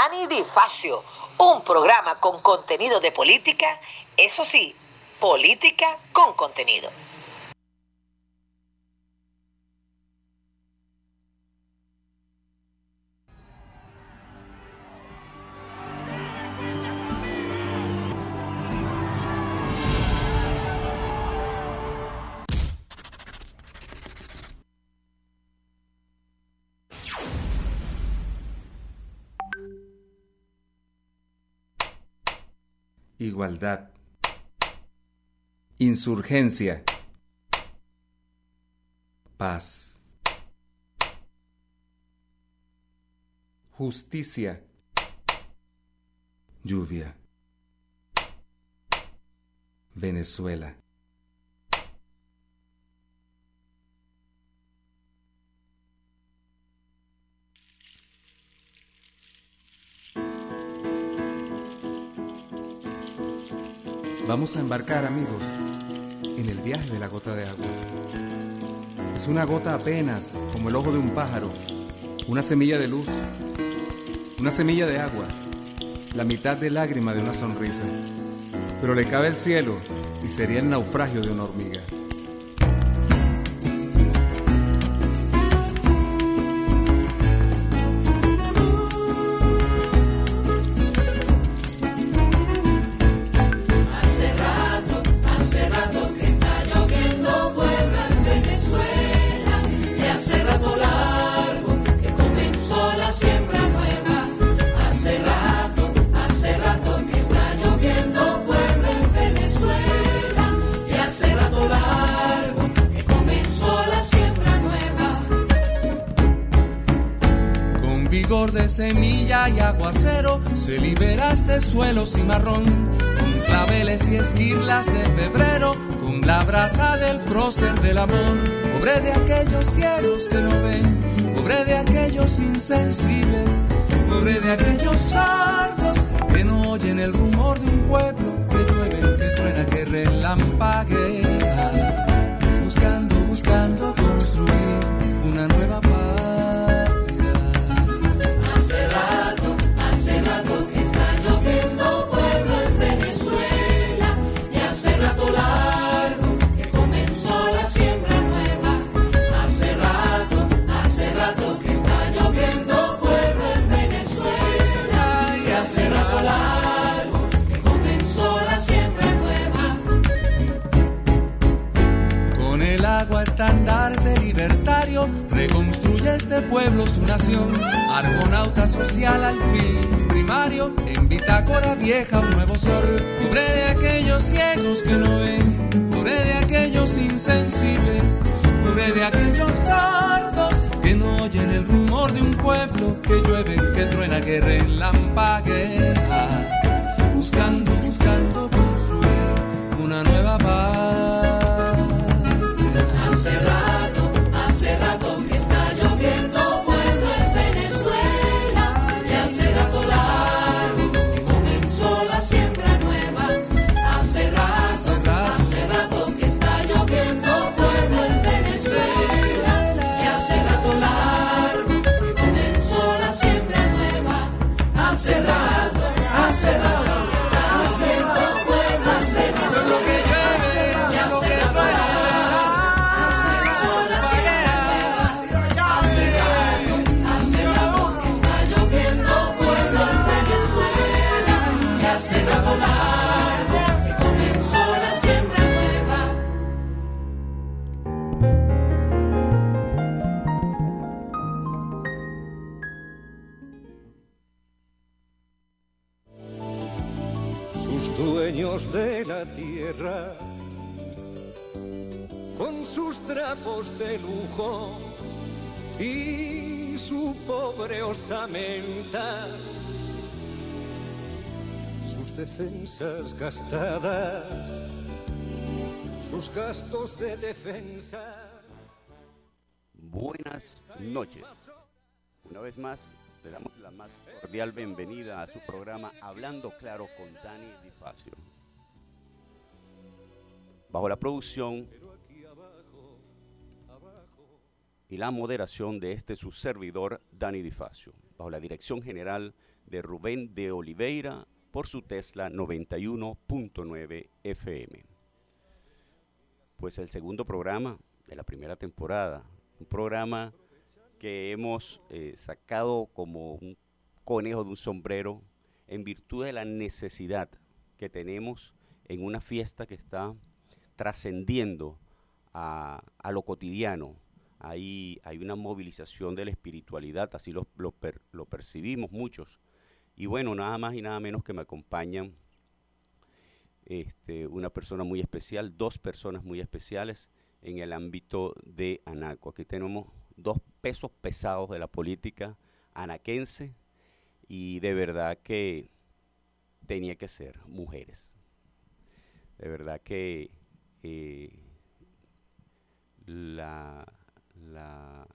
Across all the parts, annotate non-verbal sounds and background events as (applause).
Dani Di Facio, un programa con contenido de política, eso sí, política con contenido. Insurgencia, paz, justicia, lluvia, Venezuela. Vamos a embarcar, amigos, en el viaje de la gota de agua. Es una gota apenas, como el ojo de un pájaro, una semilla de luz, una semilla de agua, la mitad de lágrima de una sonrisa. Pero le cabe el cielo y sería el naufragio de una hormiga. Suelo cimarrón, con claveles y esquirlas de febrero, con la brasa del prócer del amor. Pobre de aquellos cielos que no ven, pobre de aquellos insensibles, pobre de aquellos que relampaguea, de lujo y su pobre osamenta, sus defensas gastadas, sus gastos de defensa. Buenas noches. Una vez más, le damos la más cordial bienvenida a su programa Hablando Claro con Dani Difacio bajo la producción y la moderación de este su servidor, Dani Difacio. bajo la dirección general de Rubén de Oliveira por su Tesla 91.9 FM. Pues el segundo programa de la primera temporada, un programa que hemos eh, sacado como un conejo de un sombrero en virtud de la necesidad que tenemos en una fiesta que está trascendiendo a, lo cotidiano. Hay, hay una movilización de la espiritualidad, así lo, lo percibimos muchos. Y bueno, nada más y nada menos que me acompañan este, una persona muy especial, dos personas muy especiales en el ámbito de Anaco. Aquí tenemos dos pesos pesados de la política anaquense y de verdad que tenía que ser mujeres. De verdad que eh,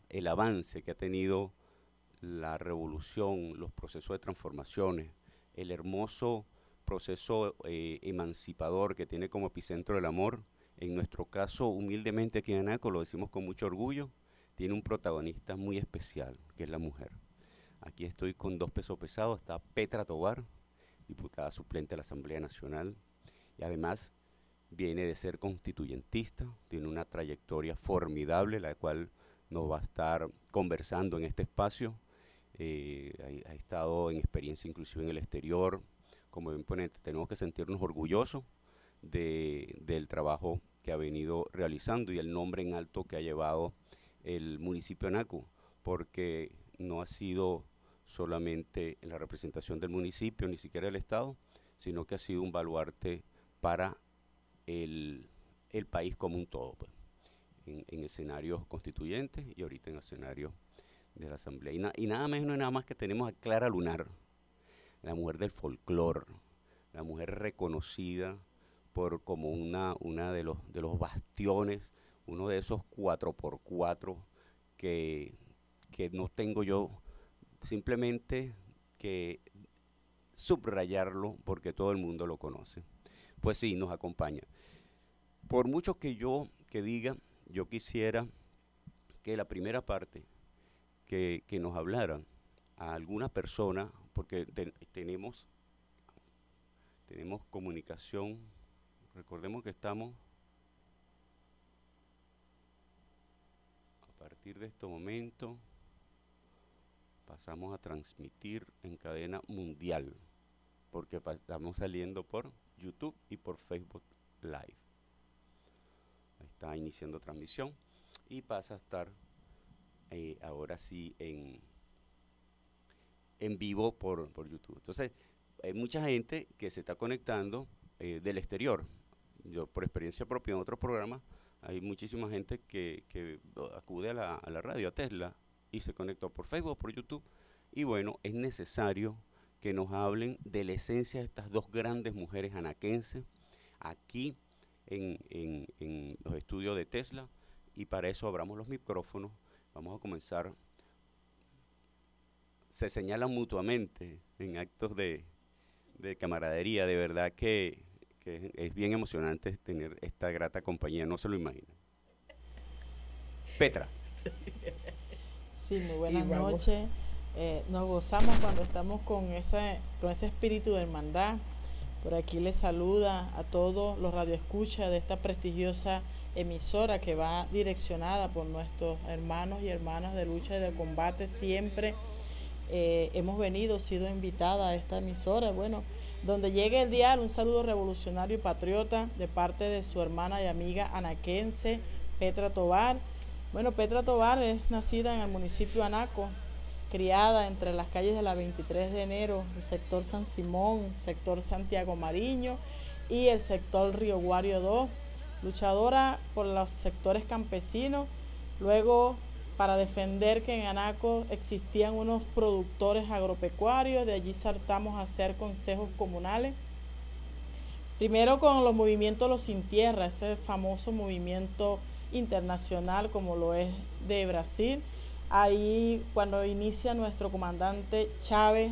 el avance que ha tenido la revolución, los procesos de transformaciones, el hermoso proceso eh, emancipador que tiene como epicentro el amor, en nuestro caso, humildemente aquí en Anaco, lo decimos con mucho orgullo, tiene un protagonista muy especial, que es la mujer. Aquí estoy con dos pesos pesados, está Petra Tobar, diputada suplente de la Asamblea Nacional, y además viene de ser constituyentista, tiene una trayectoria formidable, la cual nos va a estar conversando en este espacio. Eh, ha, estado en experiencia inclusive en el exterior como imponente. Tenemos que sentirnos orgullosos del trabajo que ha venido realizando y el nombre en alto que ha llevado el municipio de Anaco, porque no ha sido solamente en la representación del municipio, ni siquiera del Estado, sino que ha sido un baluarte para el, país como un todo, pues, en, escenarios constituyentes y ahorita en escenarios de la Asamblea. Y, y nada menos y nada más que tenemos a Clara Lunar, la mujer del folclore, la mujer reconocida por como una, una de, los, de los bastiones uno de esos 4x4 que, que no tengo yo simplemente que subrayarlo porque todo el mundo lo conoce. Pues sí, nos acompaña. Por mucho que yo que diga, yo quisiera que la primera parte que, nos hablaran a alguna persona, porque tenemos, tenemos comunicación, recordemos que estamos partir de este momento pasamos a transmitir en cadena mundial, porque estamos saliendo por YouTube y por Facebook Live. Está iniciando transmisión y pasa a estar eh, ahora sí en, en vivo por, YouTube. Entonces, hay mucha gente que se está conectando eh, del exterior. Yo, por experiencia propia en otros programas, hay muchísima gente que, acude a la, radio, a Tesla, y se conectó por Facebook, por YouTube. Y bueno, es necesario que nos hablen de la esencia de estas dos grandes mujeres anaquenses aquí en, en los estudios de Tesla. Y para eso abramos los micrófonos. Vamos a comenzar. Se señalan mutuamente en actos de, de camaradería. De verdad que que es bien emocionante tener esta grata compañía, no se lo imagina. Petra. Sí, muy buenas noches. Eh, nos gozamos cuando estamos con ese, con ese espíritu de hermandad. Por aquí les saluda a todos los radioescuchas de esta prestigiosa emisora que va direccionada por nuestros hermanos y hermanas de lucha y de combate. Siempre eh, hemos venido, sido invitada a esta emisora. Bueno, donde llegue el diario, un saludo revolucionario y patriota de parte de su hermana y amiga anaquense, Petra Tobar. Bueno, Petra Tobar es nacida en el municipio de Anaco, criada entre las calles de la 23 de enero, el sector San Simón, sector Santiago Mariño y el sector Río Guario 2, luchadora por los sectores campesinos, luego para defender que en Anaco existían unos productores agropecuarios, de allí saltamos a hacer consejos comunales. Primero con los movimientos Los Sin Tierra, ese famoso movimiento internacional como lo es de Brasil. Ahí cuando inicia nuestro comandante Chávez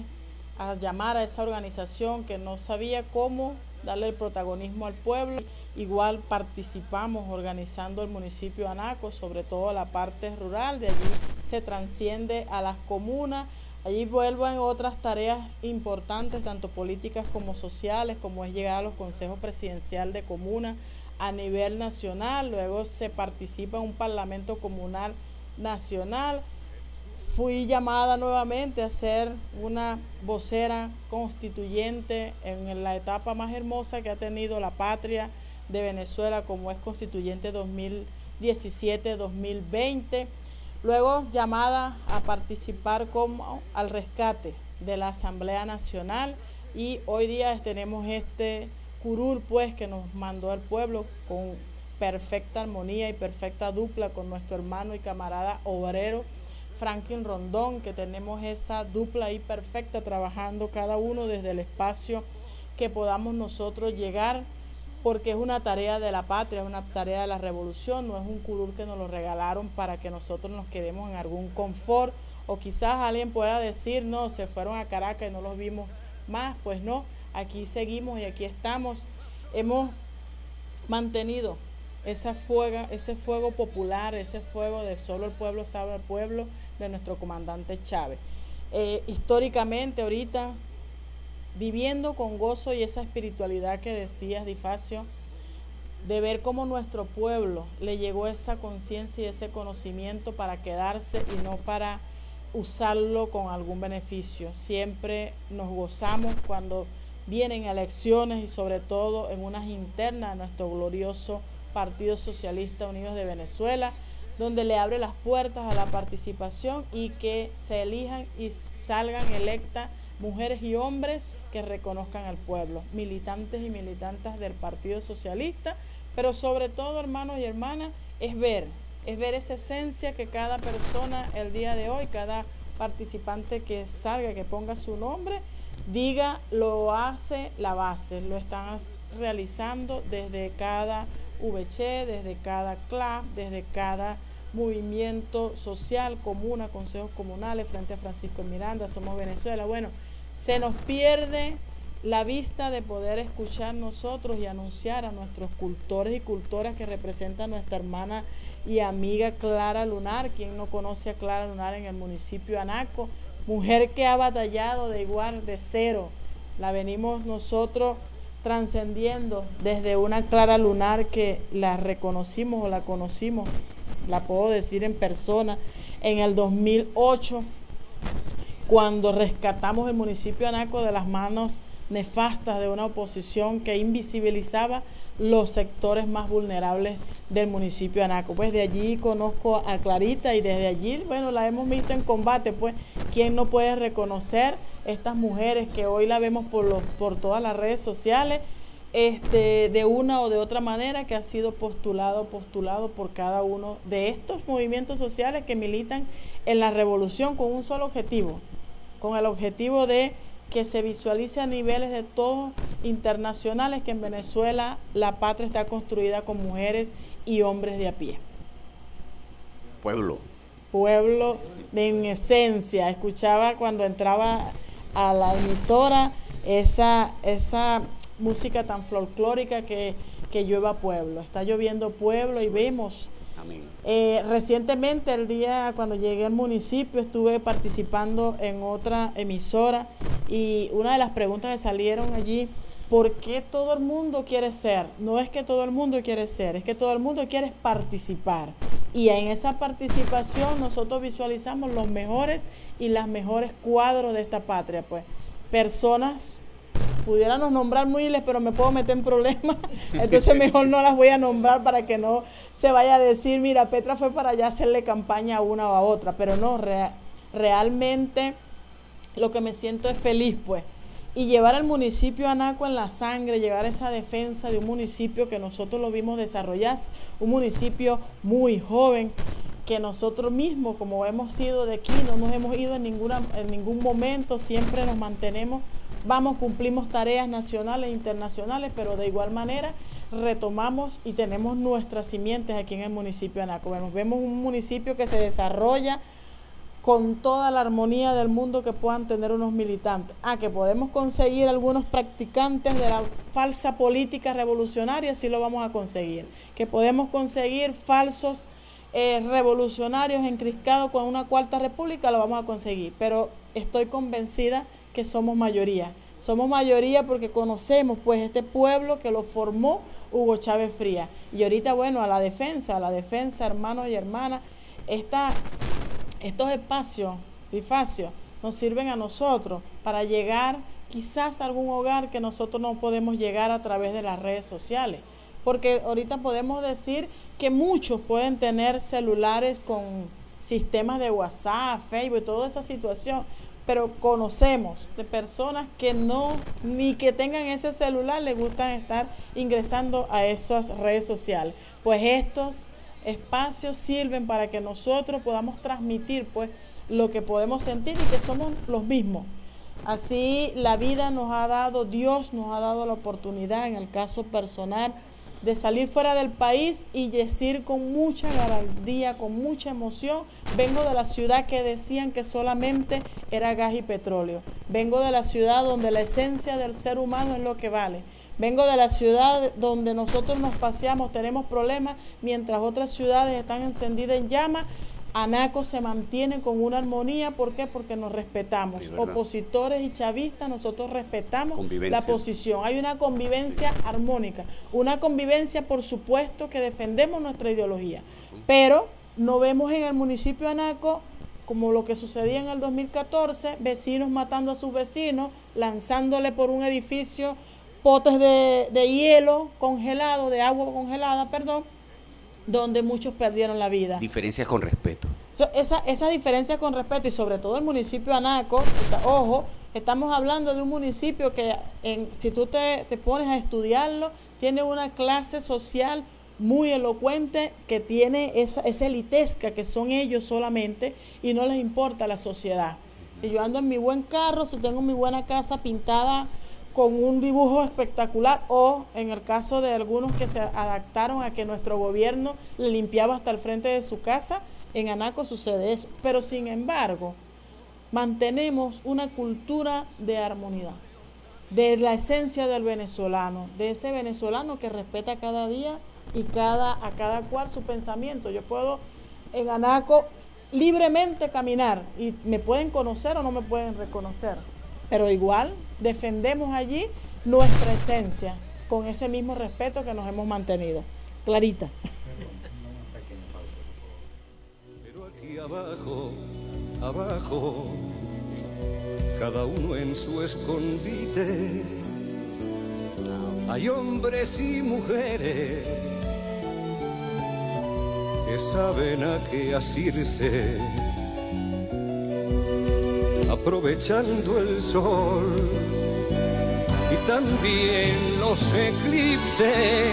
a llamar a esa organización que no sabía cómo darle el protagonismo al pueblo Igual participamos organizando el municipio de Anaco, sobre todo la parte rural, de allí se transciende a las comunas, Allí vuelvo en otras tareas importantes, tanto políticas como sociales, como es llegar a los consejos presidencial de comuna a nivel nacional, luego se participa en un parlamento comunal nacional. Fui llamada nuevamente a ser una vocera constituyente en la etapa más hermosa que ha tenido la patria de Venezuela, como es constituyente 2017-2020. Luego llamada a participar como al rescate de la Asamblea Nacional y hoy día tenemos este curul pues que nos mandó al pueblo con perfecta armonía y perfecta dupla con nuestro hermano y camarada obrero Franklin Rondón, que tenemos esa dupla ahí perfecta trabajando cada uno desde el espacio que podamos nosotros llegar porque es una tarea de la patria, es una tarea de la revolución, no es un curul que nos lo regalaron para que nosotros nos quedemos en algún confort, o quizás alguien pueda decir, no, se fueron a Caracas y no los vimos más, pues no, aquí seguimos y aquí estamos. Hemos mantenido esa fuega, ese fuego popular, ese fuego de solo el pueblo sabe el pueblo de nuestro comandante Chávez. Eh, históricamente ahorita viviendo con gozo y esa espiritualidad que decías, Difacio, de ver cómo nuestro pueblo le llegó esa conciencia y ese conocimiento para quedarse y no para usarlo con algún beneficio. Siempre nos gozamos cuando vienen elecciones y sobre todo en unas internas a nuestro glorioso Partido Socialista Unidos de Venezuela, donde le abre las puertas a la participación y que se elijan y salgan electas mujeres y hombres que reconozcan al pueblo, militantes y militantes del Partido Socialista, pero sobre todo, hermanos y hermanas, es ver, es ver esa esencia que cada persona el día de hoy, cada participante que salga, que ponga su nombre, diga, lo hace la base, lo están realizando desde cada VC, desde cada club, desde cada movimiento social, comuna, consejos comunales, frente a Francisco Miranda, Somos Venezuela. Bueno, se nos pierde la vista de poder escuchar nosotros y anunciar a nuestros cultores y cultoras que representan nuestra hermana y amiga Clara Lunar, quien no conoce a Clara Lunar en el municipio de Anaco, mujer que ha batallado de igual de cero. La venimos nosotros trascendiendo desde una Clara Lunar que la reconocimos o la conocimos, la puedo decir en persona, en el 2008 cuando rescatamos el municipio de Anaco de las manos nefastas de una oposición que invisibilizaba los sectores más vulnerables del municipio de Anaco. Pues de allí conozco a Clarita y desde allí, bueno, la hemos visto en combate, pues, ¿quién no puede reconocer estas mujeres que hoy la vemos por, los, por todas las redes sociales? Este, de una o de otra manera que ha sido postulado, postulado por cada uno de estos movimientos sociales que militan en la revolución con un solo objetivo, con el objetivo de que se visualice a niveles de todos internacionales que en Venezuela la patria está construida con mujeres y hombres de a pie. Pueblo. Pueblo de en esencia. Escuchaba cuando entraba a la emisora esa, esa música tan folclórica que, que llueva pueblo. Está lloviendo pueblo y vemos eh, recientemente, el día cuando llegué al municipio, estuve participando en otra emisora y una de las preguntas que salieron allí, ¿por qué todo el mundo quiere ser? No es que todo el mundo quiere ser, es que todo el mundo quiere participar. Y en esa participación nosotros visualizamos los mejores y las mejores cuadros de esta patria, pues personas pudiéramos nombrar miles, pero me puedo meter en problemas. (laughs) Entonces mejor no las voy a nombrar para que no se vaya a decir, mira, Petra fue para allá hacerle campaña a una o a otra. Pero no, realmente lo que me siento es feliz, pues. Y llevar al municipio Anaco en la sangre, llevar esa defensa de un municipio que nosotros lo vimos desarrollarse, un municipio muy joven, que nosotros mismos, como hemos sido de aquí, no nos hemos ido en, ninguna, en ningún momento, siempre nos mantenemos vamos, cumplimos tareas nacionales e internacionales, pero de igual manera retomamos y tenemos nuestras simientes aquí en el municipio de Anaco. Vemos, un municipio que se desarrolla con toda la armonía del mundo que puedan tener unos militantes. Ah, que podemos conseguir algunos practicantes de la falsa política revolucionaria, sí lo vamos a conseguir. Que podemos conseguir falsos eh, revolucionarios encriscados con una cuarta república, lo vamos a conseguir. Pero estoy convencida que somos mayoría. Somos mayoría porque conocemos pues este pueblo que lo formó Hugo Chávez Fría. Y ahorita, bueno, a la defensa, a la defensa, hermanos y hermanas, estos espacios, bifacios, nos sirven a nosotros para llegar quizás a algún hogar que nosotros no podemos llegar a través de las redes sociales. Porque ahorita podemos decir que muchos pueden tener celulares con sistemas de WhatsApp, Facebook toda esa situación, pero conocemos de personas que no, ni que tengan ese celular, les gustan estar ingresando a esas redes sociales. Pues estos espacios sirven para que nosotros podamos transmitir pues lo que podemos sentir y que somos los mismos. Así la vida nos ha dado, Dios nos ha dado la oportunidad en el caso personal de salir fuera del país y decir con mucha garantía, con mucha emoción, vengo de la ciudad que decían que solamente era gas y petróleo. Vengo de la ciudad donde la esencia del ser humano es lo que vale. Vengo de la ciudad donde nosotros nos paseamos, tenemos problemas, mientras otras ciudades están encendidas en llamas Anaco se mantiene con una armonía, ¿por qué? Porque nos respetamos. Opositores y chavistas, nosotros respetamos la posición. Hay una convivencia armónica, una convivencia, por supuesto, que defendemos nuestra ideología, pero no vemos en el municipio de Anaco como lo que sucedía en el 2014, vecinos matando a sus vecinos, lanzándole por un edificio potes de, de hielo congelado, de agua congelada, perdón, donde muchos perdieron la vida. Diferencias con respeto. esa, esa diferencia con respeto y sobre todo el municipio de Anaco, ojo, estamos hablando de un municipio que en, si tú te, te pones a estudiarlo, tiene una clase social muy elocuente que tiene esa, esa elitesca que son ellos solamente y no les importa la sociedad. Si yo ando en mi buen carro, si tengo mi buena casa pintada con un dibujo espectacular o en el caso de algunos que se adaptaron a que nuestro gobierno le limpiaba hasta el frente de su casa, en Anaco sucede eso. Pero sin embargo, mantenemos una cultura de armonía, de la esencia del venezolano, de ese venezolano que respeta cada día y cada, a cada cual su pensamiento. Yo puedo en Anaco libremente caminar y me pueden conocer o no me pueden reconocer pero igual defendemos allí nuestra esencia con ese mismo respeto que nos hemos mantenido. Clarita. Pero aquí abajo, abajo, cada uno en su escondite, hay hombres y mujeres que saben a qué asirse aprovechando el sol y también los eclipses,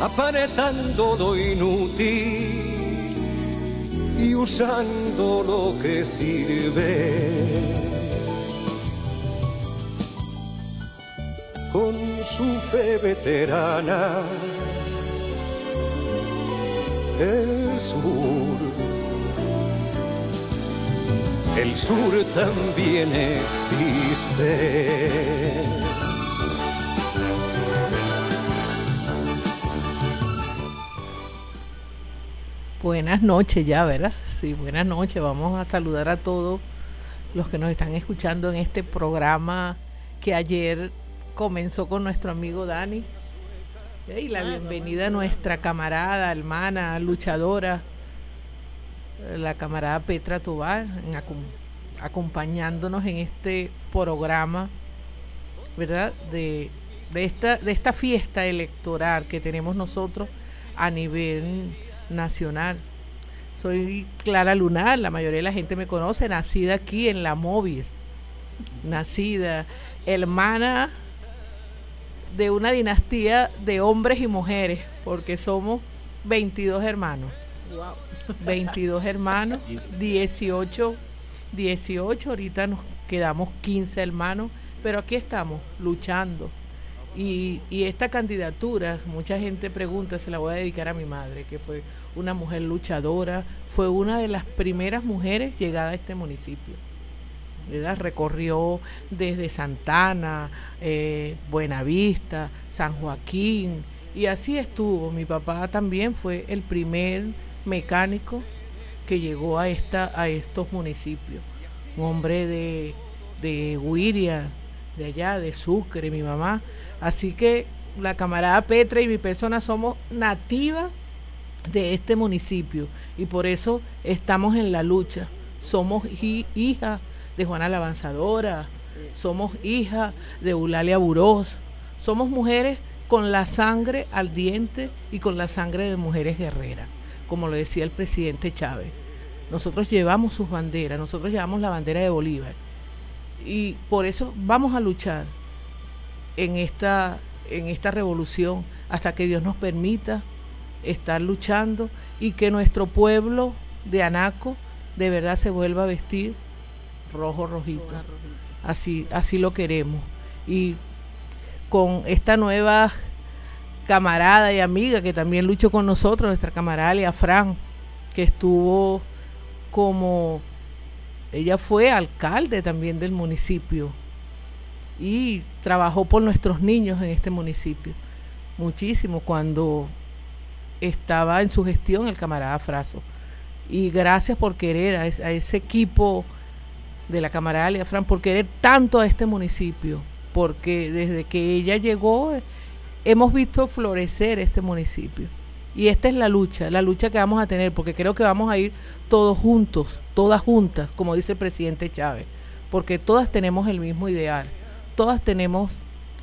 aparentando lo inútil y usando lo que sirve. Con su fe veterana, el el sur también existe. Buenas noches ya, ¿verdad? Sí, buenas noches. Vamos a saludar a todos los que nos están escuchando en este programa que ayer comenzó con nuestro amigo Dani. Y la ah, bienvenida a nuestra camarada, hermana, luchadora, la camarada Petra Tobar, acompañándonos en este programa, ¿verdad? De, esta, de esta fiesta electoral que tenemos nosotros a nivel nacional. Soy Clara Lunar, la mayoría de la gente me conoce, nacida aquí en La Móvil, nacida hermana de una dinastía de hombres y mujeres, porque somos 22 hermanos. 22 hermanos, 18, 18, ahorita nos quedamos 15 hermanos, pero aquí estamos luchando. Y, y, esta candidatura, mucha gente pregunta, se la voy a dedicar a mi madre, que fue una mujer luchadora, fue una de las primeras mujeres llegada a este municipio. Recorrió desde Santana, eh, Buenavista, San Joaquín, y así estuvo. Mi papá también fue el primer mecánico que llegó a, esta, a estos municipios. Un hombre de, de de allá, de Sucre, mi mamá. Así que la camarada Petra y mi persona somos nativas de este municipio y por eso estamos en la lucha. Somos hijas de Juana la Avanzadora, somos hijas de Eulalia Burós, somos mujeres con la sangre al diente y con la sangre de mujeres guerreras, como lo decía el presidente Chávez. Nosotros llevamos sus banderas, nosotros llevamos la bandera de Bolívar y por eso vamos a luchar en esta, en esta revolución hasta que Dios nos permita estar luchando y que nuestro pueblo de Anaco de verdad se vuelva a vestir rojo rojito. Así, así lo queremos. Y con esta nueva camarada y amiga que también luchó con nosotros, nuestra camarada Fran, que estuvo como ella fue alcalde también del municipio y trabajó por nuestros niños en este municipio. Muchísimo cuando estaba en su gestión el camarada Fraso. Y gracias por querer a, ese equipo de la camarada Fran, por querer tanto a este municipio, porque desde que ella llegó hemos visto florecer este municipio. Y esta es la lucha, la lucha que vamos a tener, porque creo que vamos a ir todos juntos, todas juntas, como dice el presidente Chávez, porque todas tenemos el mismo ideal, todas tenemos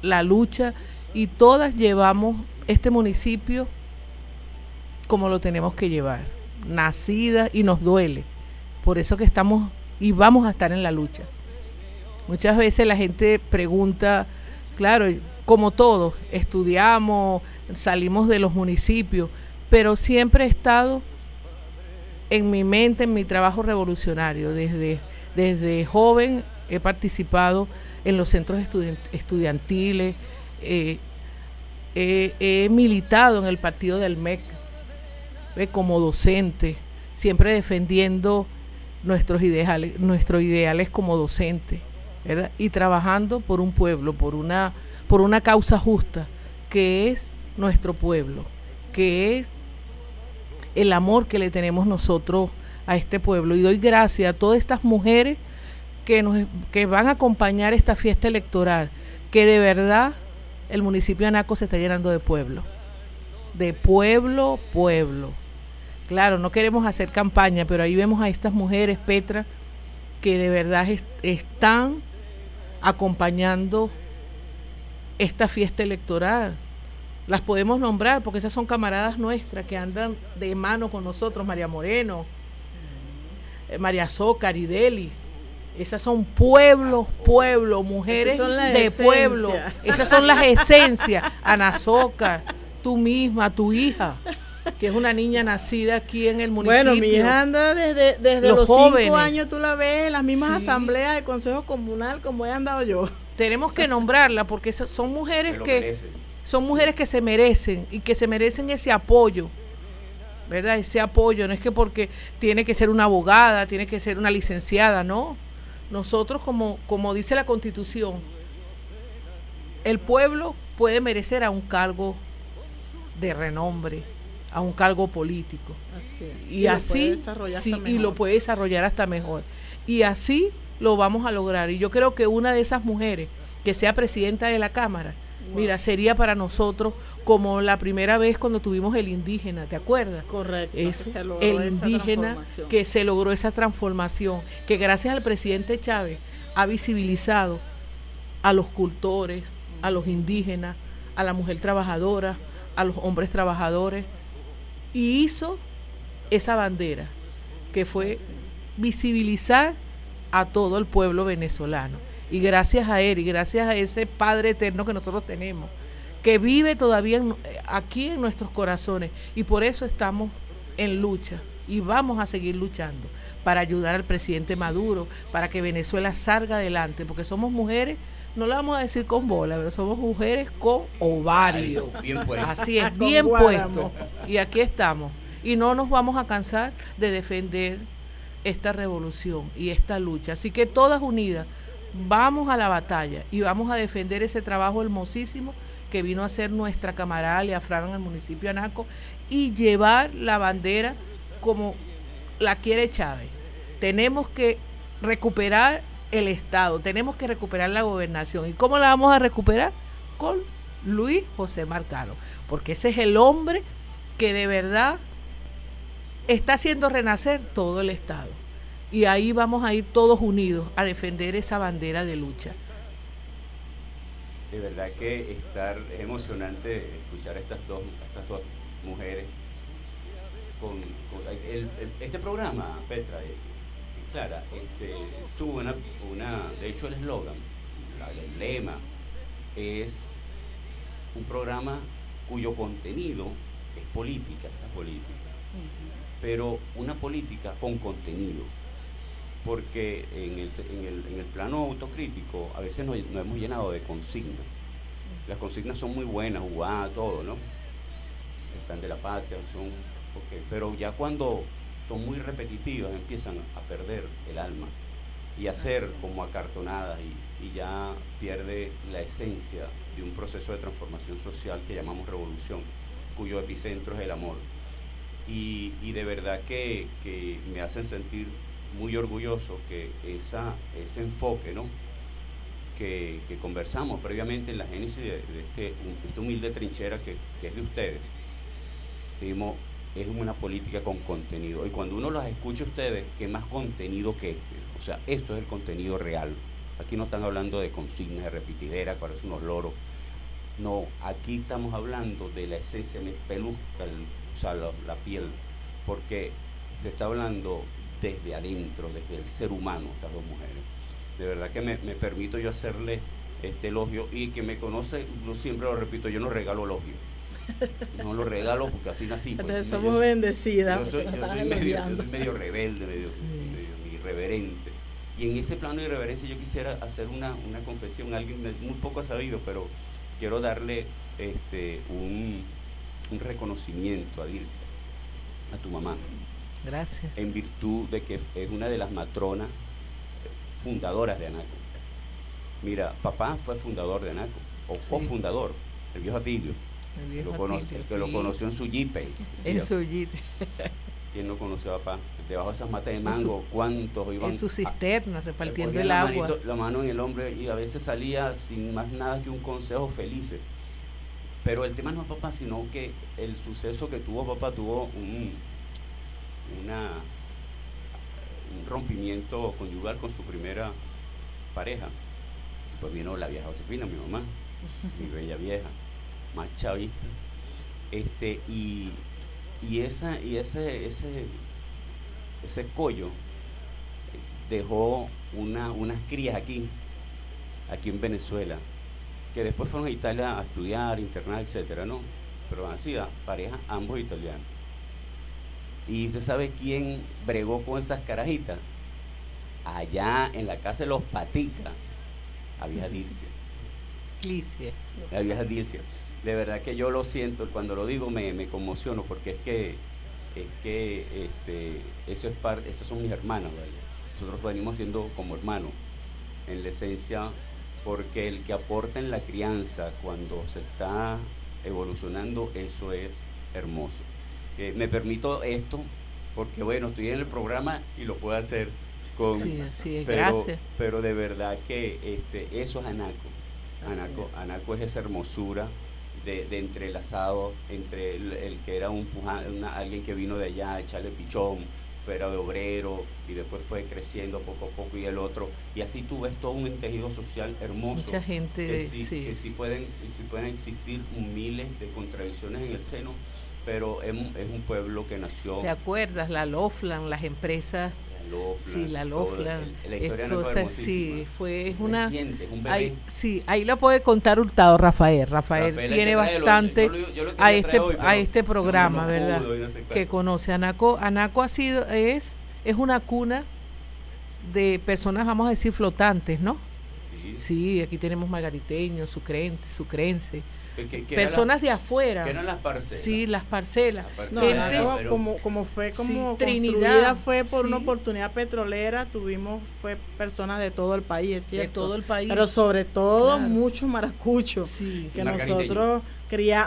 la lucha y todas llevamos este municipio como lo tenemos que llevar, nacida y nos duele. Por eso que estamos y vamos a estar en la lucha. Muchas veces la gente pregunta, claro, como todos, estudiamos, salimos de los municipios, pero siempre he estado en mi mente, en mi trabajo revolucionario. Desde, desde joven he participado en los centros estudiantiles, eh, he militado en el partido del MEC como docente, siempre defendiendo nuestros ideales, nuestros ideales como docente, y trabajando por un pueblo, por una, por una causa justa, que es nuestro pueblo, que es el amor que le tenemos nosotros a este pueblo. Y doy gracias a todas estas mujeres que, nos, que van a acompañar esta fiesta electoral, que de verdad el municipio de Anaco se está llenando de pueblo, de pueblo, pueblo. Claro, no queremos hacer campaña, pero ahí vemos a estas mujeres, Petra, que de verdad están acompañando esta fiesta electoral. Las podemos nombrar porque esas son camaradas nuestras que andan de mano con nosotros, María Moreno, eh, María Zócar y Delis. Esas son pueblos, pueblos, mujeres de pueblo. Esas son las esencias. Ana Zócar, tú misma, tu hija que es una niña nacida aquí en el municipio. Bueno, mi hija anda desde, desde los, cinco años, tú la ves en las mismas asambleas de consejo comunal como he andado yo. Tenemos que nombrarla porque son mujeres que son mujeres que se merecen y que se merecen ese apoyo. ¿Verdad? Ese apoyo, no es que porque tiene que ser una abogada, tiene que ser una licenciada, no. Nosotros como como dice la Constitución, el pueblo puede merecer a un cargo de renombre, a un cargo político. Y, así, y lo puede desarrollar hasta mejor. Y así lo vamos a lograr. Y yo creo que una de esas mujeres que sea presidenta de la Cámara, mira, sería para nosotros como la primera vez cuando tuvimos el indígena, ¿te acuerdas? Correcto. el indígena que se logró esa transformación, que gracias al presidente Chávez ha visibilizado a los cultores, a los indígenas, a la mujer trabajadora, a los hombres trabajadores, y hizo esa bandera, que fue visibilizar a todo el pueblo venezolano. Y gracias a él y gracias a ese Padre eterno que nosotros tenemos, que vive todavía aquí en nuestros corazones. Y por eso estamos en lucha y vamos a seguir luchando para ayudar al presidente Maduro, para que Venezuela salga adelante, porque somos mujeres no le vamos a decir con bola, pero somos mujeres con ovario. Así es, bien puesto. Y aquí estamos. Y no nos vamos a cansar de defender esta revolución y esta lucha. Así que todas unidas, vamos a la batalla y vamos a defender ese trabajo hermosísimo que vino a hacer nuestra camarada Fran en el municipio de Anaco y llevar la bandera como la quiere Chávez. Tenemos que recuperar el Estado, tenemos que recuperar la gobernación. ¿Y cómo la vamos a recuperar? Con Luis José Marcano, porque ese es el hombre que de verdad está haciendo renacer todo el Estado. Y ahí vamos a ir todos unidos a defender esa bandera de lucha. De verdad que estar, es emocionante escuchar a estas dos, estas dos mujeres con, este programa, Petra y Clara, este, tuvo una, una, de hecho el eslogan, el lema es un programa cuyo contenido es política, la política, pero una política con contenido, porque en el, en el, en el plano autocrítico a veces nos, hemos llenado de consignas. Las consignas son muy buenas, jugadas, todo, ¿no? El plan de la patria, son, pero ya cuando son muy repetitivas empiezan a perder el alma y a ser como acartonadas y, y ya pierde la esencia de un proceso de transformación social que llamamos revolución, cuyo epicentro es el amor. Y, de verdad que, me hacen sentir muy orgulloso que esa, ese enfoque ¿no? que, conversamos previamente en la génesis de, este, esta humilde trinchera que, es de ustedes, vimos, es una política con contenido. Y cuando uno las escucha a ustedes, ¿qué más contenido que este? O sea, esto es el contenido real. Aquí no están hablando de consignas, de repitideras, parecen unos loros. No, aquí estamos hablando de la esencia, me peluzca o sea, la, piel, porque se está hablando desde adentro, desde el ser humano, estas dos mujeres. De verdad que me, permito yo hacerle este elogio y que me conoce, yo siempre lo repito, yo no regalo elogio. No lo regalo porque así nací. Pues, somos bendecidas. Yo soy, medio, rebelde, medio, irreverente. Y en ese plano de irreverencia yo quisiera hacer una, una confesión, alguien muy poco ha sabido, pero quiero darle este, un, un reconocimiento a Dirce, a tu mamá. Gracias. En virtud de que es una de las matronas fundadoras de ANACO. Mira, papá fue fundador de ANACO, o cofundador, el viejo Atilio. El viejo Atilio, que lo conoció en su jipe. En su jipe. ¿Quién no conoció a papá? Debajo de esas matas de mango, ¿cuántos iban? En sus cisternas, repartiendo el agua. la mano en el hombre y a veces salía sin más nada que un consejo feliz pero el tema no es papá, sino que el suceso que tuvo papá tuvo un, una, un rompimiento conyugal con su primera pareja. Pues vino la vieja Josefina, mi mamá, mi (laughs) bella vieja, más chavista. Este, y, esa, y ese, ese, ese escollo dejó una, unas crías aquí, aquí en Venezuela, que después fueron a Italia a estudiar, internar, etcétera, ¿no? Pero han sido pareja ambos italianos. ¿Y se sabe quién bregó con esas carajitas? Allá en la casa de los Patica, había Dilcia. Dilcia. Había Dilcia. De verdad que yo lo siento, cuando lo digo me, me conmociono porque es que es que este, eso es parte, esos son mis hermanos, Nosotros venimos siendo como hermanos. En la esencia porque el que aporta en la crianza cuando se está evolucionando, eso es hermoso. Eh, me permito esto porque, bueno, estoy en el programa y lo puedo hacer con... Sí, pero, gracias. Pero de verdad que este, eso es Anaco. Anaco, Anaco es esa hermosura de, entrelazado entre el, que era un alguien que vino de allá a echarle pichón, era de obrero y después fue creciendo poco a poco y el otro. Y así tú ves todo un tejido social hermoso. Mucha gente. Que sí, pueden, sí pueden existir miles de contradicciones en el seno, pero es, es un pueblo que nació. ¿Te acuerdas? La Loflan, las empresas sí, la Lofla. la historia no sí, fue una. Ahí, sí, ahí lo puede contar Hurtado Rafael. Rafael, tiene bastante a este a este programa, ¿verdad? que conoce Anaco. Anaco ha sido es es una cuna de personas, vamos a decir, flotantes, ¿no? Sí, aquí tenemos margariteños, sucrenses, Personas de afuera. Que eran las parcelas. Sí, las parcelas. No, como, como fue como Trinidad fue por una oportunidad petrolera, tuvimos fue personas de todo el país, es cierto. De todo el país. Pero sobre todo muchos maracuchos que nosotros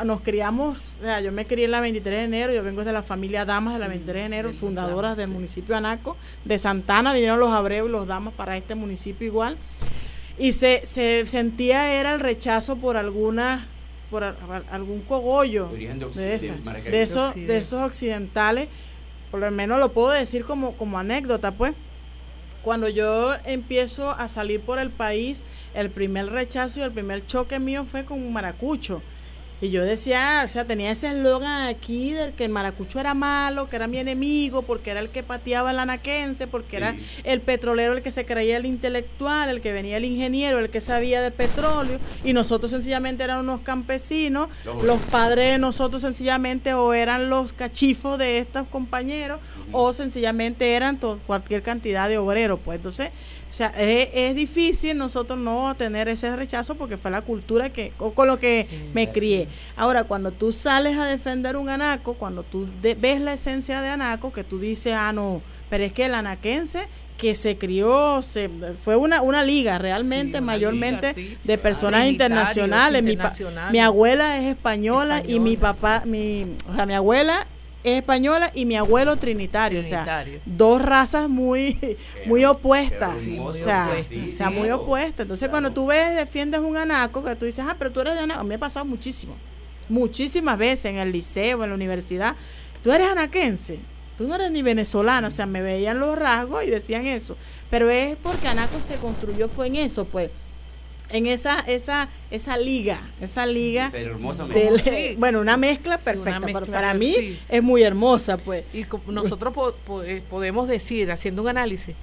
nos criamos, o sea, yo me crié en la 23 de enero, yo vengo de la familia Damas de la 23 de enero, fundadoras del municipio Anaco, de Santana, vinieron los Abreu y los Damas para este municipio igual, y se, se sentía era el rechazo por algunas por algún cogollo de, esos, de esos occidentales, por lo menos lo puedo decir como, como anécdota, pues. Cuando yo empiezo a salir por el país, el primer rechazo y el primer choque mío fue con un maracucho. Y yo decía, o sea, tenía ese eslogan aquí de que el maracucho era malo, que era mi enemigo, porque era el que pateaba el anaquense, porque era el petrolero el que se creía el intelectual, el que venía el ingeniero, el que sabía de petróleo, y nosotros sencillamente eran unos campesinos, los padres de nosotros sencillamente o eran los cachifos de estos compañeros, o sencillamente eran cualquier cantidad de obreros. Pues. Entonces o sea, es, difícil nosotros no tener ese rechazo porque fue la cultura que con lo que me crié. Ahora, cuando tú sales a defender un anaco, cuando tú ves la esencia de anaco, que tú dices, ah, no, pero es que el anaquense que se crió, se, fue una, una liga realmente, mayormente de personas internacionales. Mi, mi, abuela es española, y mi papá, mi, o sea, mi abuela es española y mi abuelo trinitario, o sea, dos razas muy muy opuestas, o sea, muy opuestas. Entonces, cuando tú ves defiendes un anaco, que tú dices, "Ah, pero tú eres de anaco." A mí me ha pasado muchísimo. Muchísimas veces en el liceo, en la universidad, "Tú eres anaquense." Tú no eres ni venezolano, o sea, me veían los rasgos y decían eso. Pero es porque Anaco se construyó, fue en eso, pues en esa esa esa liga, esa liga. hermosa Bueno, una mezcla perfecta. para mí es muy hermosa, pues. Y nosotros eh, podemos decir, haciendo un análisis,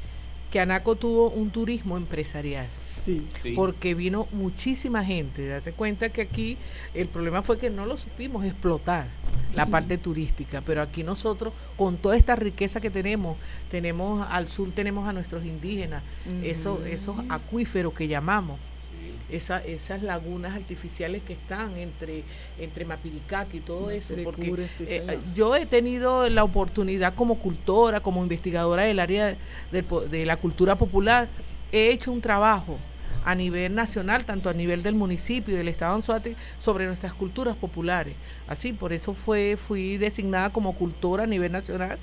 que Anaco tuvo un turismo empresarial. Sí. Porque vino muchísima gente. Date cuenta que aquí el problema fue que no lo supimos explotar, la parte turística. Pero aquí nosotros, con toda esta riqueza que tenemos, tenemos al sur tenemos a nuestros indígenas, esos, esos acuíferos que llamamos esa, esas lagunas artificiales que están entre, entre Mapiricac y todo eso. Porque eh, yo he tenido la oportunidad como cultora, como investigadora del área de, de la cultura popular, he hecho un trabajo a nivel nacional, tanto a nivel del municipio y del estado de Anzuate, sobre nuestras culturas populares. Así, por eso fue, fui designada como cultora a nivel nacional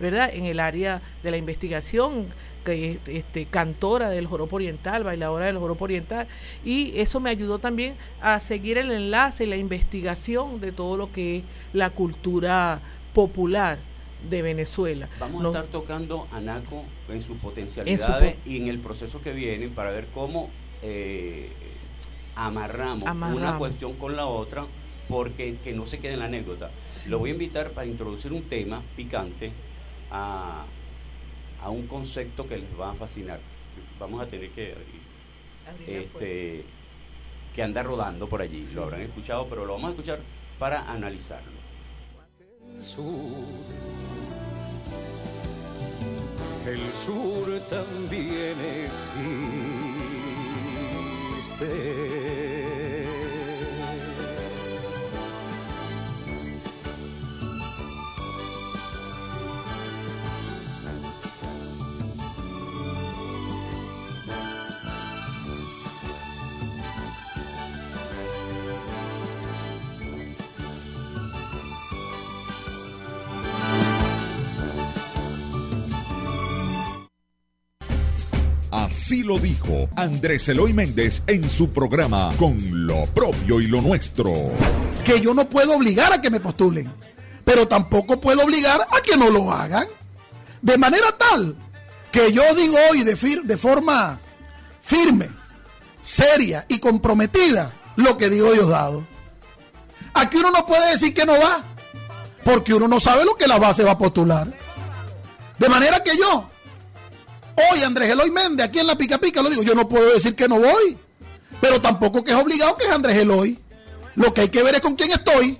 ¿verdad? En el área de la investigación, que este, cantora del joropo oriental, bailadora del joropo oriental, y eso me ayudó también a seguir el enlace y la investigación de todo lo que es la cultura popular de Venezuela. Vamos a estar tocando Anaco en sus potencialidades y en el proceso que viene para ver cómo eh, amarramos, una cuestión con la otra porque que no se quede en la anécdota. Lo voy a invitar para introducir un tema picante a, un concepto que les va a fascinar. Vamos a tener que este, que anda rodando por allí. Lo habrán escuchado, pero lo vamos a escuchar para analizarlo. El sur, el sur también existe. Así lo dijo Andrés Eloy Méndez en su programa Con lo propio y lo nuestro. Que yo no puedo obligar a que me postulen, pero tampoco puedo obligar a que no lo hagan. De manera tal que yo digo hoy de, de forma firme, seria y comprometida lo que digo Diosdado. Aquí uno no puede decir que no va, porque uno no sabe lo que la base va a postular. De manera que yo Hoy Andrés Eloy Méndez, aquí en la Pica Pica, lo digo, yo no puedo decir que no voy, pero tampoco que es obligado que es Andrés Eloy. Lo que hay que ver es con quién estoy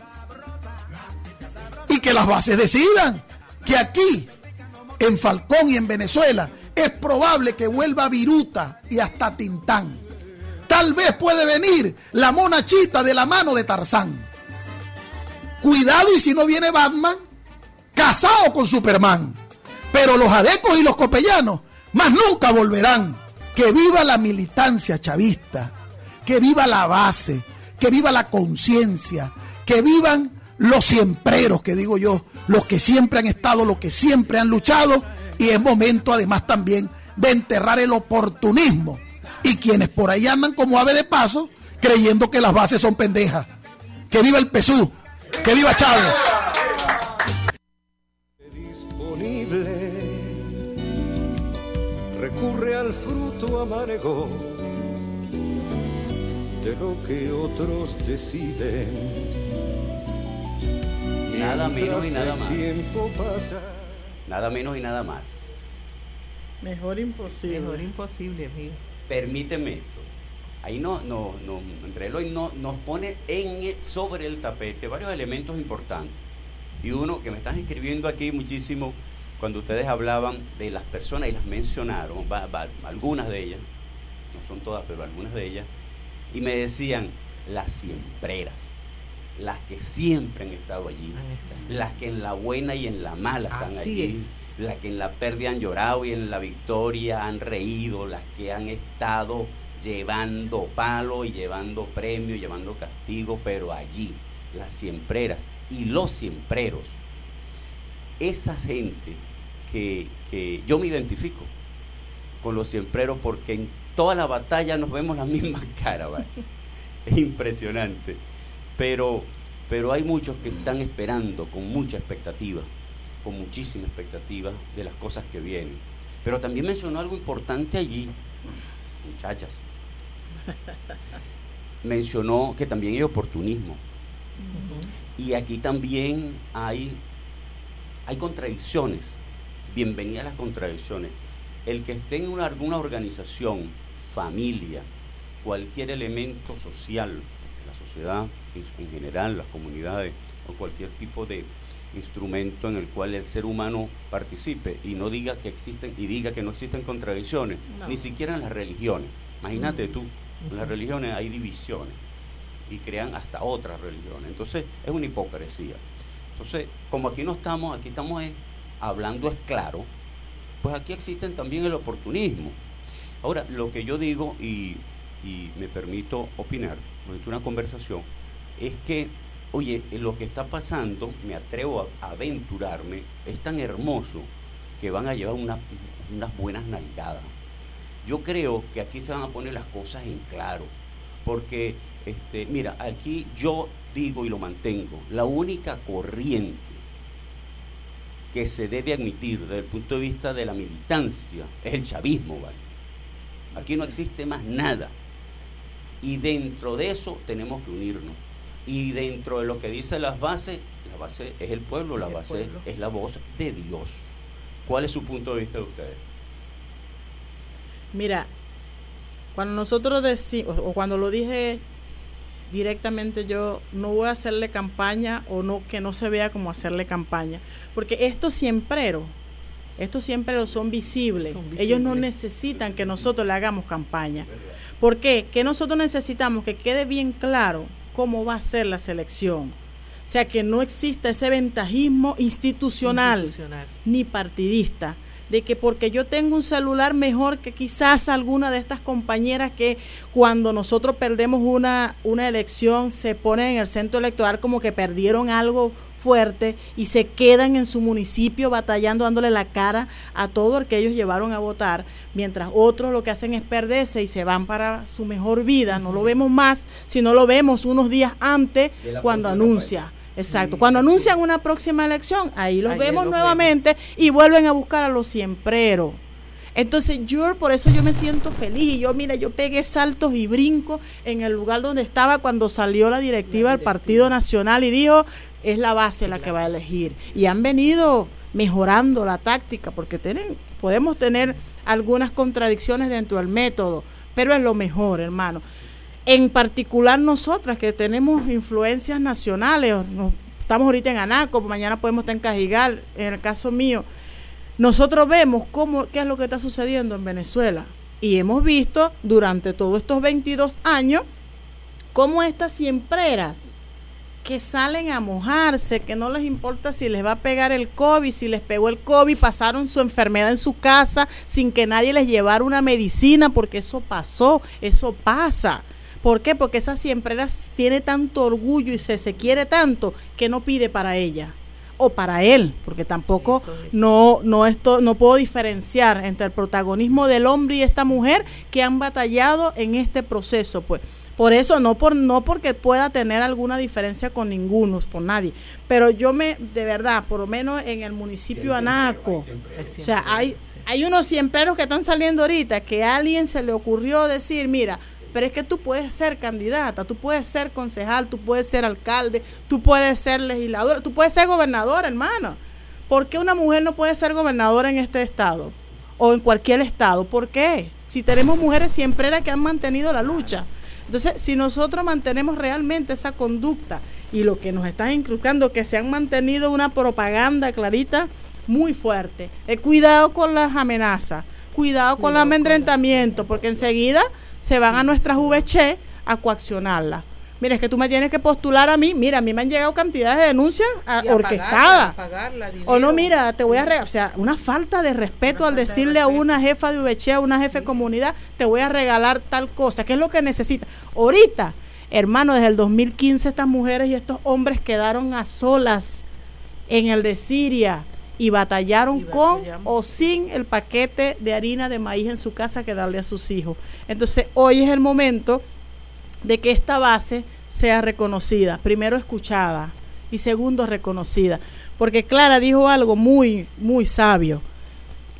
y que las bases decidan que aquí, en Falcón y en Venezuela, es probable que vuelva Viruta y hasta Tintán. Tal vez puede venir la monachita de la mano de Tarzán. Cuidado y si no viene Batman, casado con Superman. Pero los adecos y los copellanos más nunca volverán. Que viva la militancia chavista, que viva la base, que viva la conciencia, que vivan los siempreros, que digo yo, los que siempre han estado, los que siempre han luchado, y es momento además también de enterrar el oportunismo y quienes por ahí andan como ave de paso creyendo que las bases son pendejas. Que viva el PSU, que viva Chávez. Recurre al fruto amargo de lo que otros deciden. Nada menos y nada el más. tiempo pasa. Nada menos y nada más. Mejor imposible. Mejor imposible, amigo. Permíteme esto. Ahí no, no, no, André Eloy no, nos pone en, e- sobre el tapete varios elementos importantes. Y uno que me están escribiendo aquí muchísimo cuando ustedes hablaban de las personas y las mencionaron, va- va- algunas de ellas, no son todas, pero algunas de ellas, y me decían las siempreras, las que siempre han estado allí, las que en la buena y en la mala están Así allí, es. las que en la pérdida han llorado y en la victoria han reído, las que han estado llevando palo y llevando premio, y llevando castigo, pero allí, las siempreras y los siempreros, esa gente que, que yo me identifico con los siempreros porque en toda la batalla nos vemos la (laughs) misma cara, ¿vale? es impresionante. Pero, pero hay muchos que están esperando con mucha expectativa, con muchísima expectativa de las cosas que vienen. Pero también mencionó algo importante allí, muchachas. (laughs) Mencionó que también hay oportunismo. Y aquí también hay, hay contradicciones. Bienvenida a las contradicciones. El que esté en una, alguna organización, familia, cualquier elemento social, la sociedad en, en general, las comunidades o cualquier tipo de instrumento en el cual el ser humano participe y no diga que existen y diga que no existen contradicciones, No. ni siquiera en las religiones. Imagínate tú, en las religiones hay divisiones y crean hasta otras religiones. Entonces es una hipocresía. Entonces, como aquí no estamos, aquí estamos eh, hablando es claro, pues aquí existen también el oportunismo. Ahora, lo que yo digo y, me permito opinar, porque una conversación, es que, oye, lo que está pasando, me atrevo a, a aventurarme, es tan hermoso que van a llevar una- unas buenas nalgadas. Yo creo que aquí se van a poner las cosas en claro, porque, este, mira, aquí yo digo y lo mantengo, la única corriente que se debe admitir desde el punto de vista de la militancia es el chavismo, ¿vale? Aquí no existe más nada. Y dentro de eso tenemos que unirnos. Y dentro de lo que dicen las bases, la base es el pueblo, la El base pueblo. es la voz de Dios. ¿Cuál es su punto de vista de ustedes? Mira, cuando nosotros decimos, o cuando lo dije directamente yo, no voy a hacerle campaña o no que no se vea como hacerle campaña, porque estos siempreros, estos siempreros son visibles. Son Ellos no necesitan que nosotros le hagamos campaña. ¿Por qué? Que nosotros necesitamos que quede bien claro cómo va a ser la selección. O sea, que no exista ese ventajismo institucional Institucional. ni partidista, de que porque yo tengo un celular mejor que quizás alguna de estas compañeras que cuando nosotros perdemos una, una elección se ponen en el centro electoral como que perdieron algo fuerte y se quedan en su municipio batallando, dándole la cara a todo el que ellos llevaron a votar, mientras otros lo que hacen es perderse y se van para su mejor vida, no lo vemos más, sino lo vemos unos días antes cuando anuncia. Exacto, cuando anuncian una próxima elección, ahí los Ahí vemos los nuevamente y vuelven a buscar a los siempreros. Entonces yo por eso yo me siento feliz y yo mira, yo pegué saltos y brincos en el lugar donde estaba cuando salió la directiva del Partido Nacional y dijo, es la base la que va a elegir. Y han venido mejorando la táctica porque tienen, podemos tener algunas contradicciones dentro del método, pero es lo mejor, hermano. En particular nosotras que tenemos influencias nacionales, estamos ahorita en Anaco, mañana podemos estar en Cajigal, en el caso mío, nosotros vemos cómo, qué es lo que está sucediendo en Venezuela. Y hemos visto durante todos estos 22 años cómo estas siempreras que salen a mojarse, que no les importa si les va a pegar el COVID, si les pegó el COVID, pasaron su enfermedad en su casa sin que nadie les llevara una medicina, porque eso pasó, eso pasa. ¿Por qué? Porque esa siemprera tiene tanto orgullo y se, se quiere tanto que no pide para ella o para él, porque tampoco no no esto no puedo diferenciar entre el protagonismo del hombre y esta mujer que han batallado en este proceso, pues. Por eso no por no porque pueda tener alguna diferencia con ninguno, por nadie, pero yo me de verdad, por lo menos en el municipio Anaco, o sea, hay hay unos siemperos que están saliendo ahorita que a alguien se le ocurrió decir, mira, pero es que tú puedes ser candidata, tú puedes ser concejal, tú puedes ser alcalde, tú puedes ser legisladora, tú puedes ser gobernadora, hermano. ¿Por qué una mujer no puede ser gobernadora en este estado? O en cualquier estado. ¿Por qué? Si tenemos mujeres siempre que han mantenido la lucha. Entonces, si nosotros mantenemos realmente esa conducta y lo que nos están inculcando, que se han mantenido una propaganda clarita muy fuerte, eh, cuidado con las amenazas, cuidado, con el amedrentamiento, porque enseguida se van a nuestras VC a coaccionarla. Mira, es que tú me tienes que postular a mí. Mira, a mí me han llegado cantidades de denuncias orquestadas. o no, mira, te voy a regalar. O sea, una falta de respeto al decirle a una jefa de VC, a una jefe de comunidad, te voy a regalar tal cosa. ¿Qué es lo que necesita? Ahorita, hermano, desde el 2015 estas mujeres y estos hombres quedaron a solas en el de Siria y batallaron con o sin el paquete de harina de maíz en su casa que darle a sus hijos. Entonces, hoy es el momento de que esta base sea reconocida, primero escuchada y segundo reconocida, porque Clara dijo algo muy, muy sabio.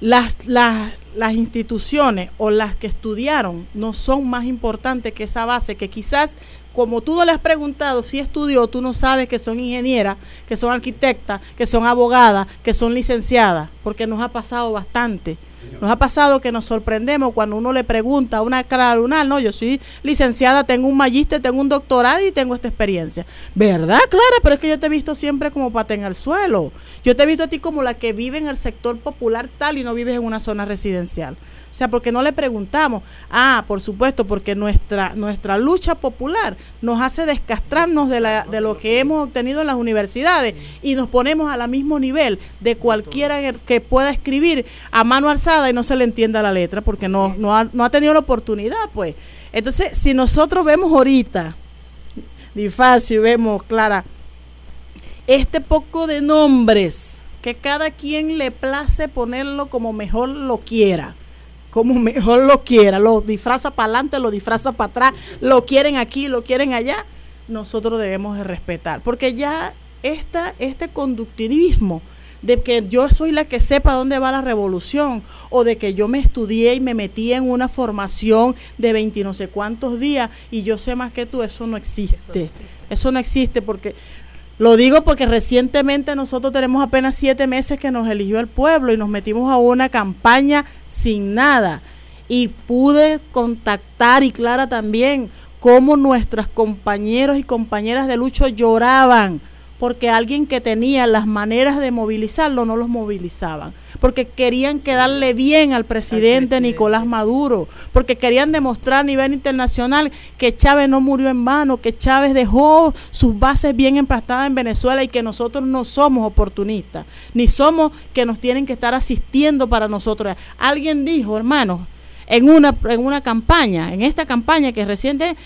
Las, las, las instituciones o las que estudiaron no son más importantes que esa base que quizás como tú no le has preguntado si estudió, tú no sabes que son ingenieras, que son arquitectas, que son abogadas, que son licenciadas, porque nos ha pasado bastante. Nos ha pasado que nos sorprendemos cuando uno le pregunta a una cara lunar, no, yo soy licenciada, tengo un magíster, tengo un doctorado y tengo esta experiencia. ¿Verdad, Clara? Pero es que yo te he visto siempre como pata en el suelo. Yo te he visto a ti como la que vive en el sector popular tal y no vives en una zona residencial. O sea, porque no le preguntamos. Ah, por supuesto, porque nuestra, nuestra lucha popular nos hace descastrarnos de, la, de lo que hemos obtenido en las universidades y nos ponemos al mismo nivel de cualquiera que pueda escribir a mano alzada y no se le entienda la letra, porque no, no, ha, no ha tenido la oportunidad, pues. Entonces, si nosotros vemos ahorita, Difacio, vemos, Clara, este poco de nombres que cada quien le place ponerlo como mejor lo quiera como mejor lo quiera, lo disfraza para adelante, lo disfraza para atrás, lo quieren aquí, lo quieren allá, nosotros debemos de respetar, porque ya esta, este conductivismo de que yo soy la que sepa dónde va la revolución o de que yo me estudié y me metí en una formación de 20 no sé cuántos días y yo sé más que tú, eso no existe. Eso no existe porque lo digo porque recientemente nosotros tenemos apenas siete meses que nos eligió el pueblo y nos metimos a una campaña sin nada. Y pude contactar y Clara también cómo nuestros compañeros y compañeras de lucho lloraban porque alguien que tenía las maneras de movilizarlo no los movilizaban, porque querían quedarle bien al presidente, Nicolás Maduro, porque querían demostrar a nivel internacional que Chávez no murió en vano, que Chávez dejó sus bases bien emplastadas en Venezuela y que nosotros no somos oportunistas, ni somos que nos tienen que estar asistiendo para nosotros. Alguien dijo, hermano, en una, en una campaña, en esta campaña que reciente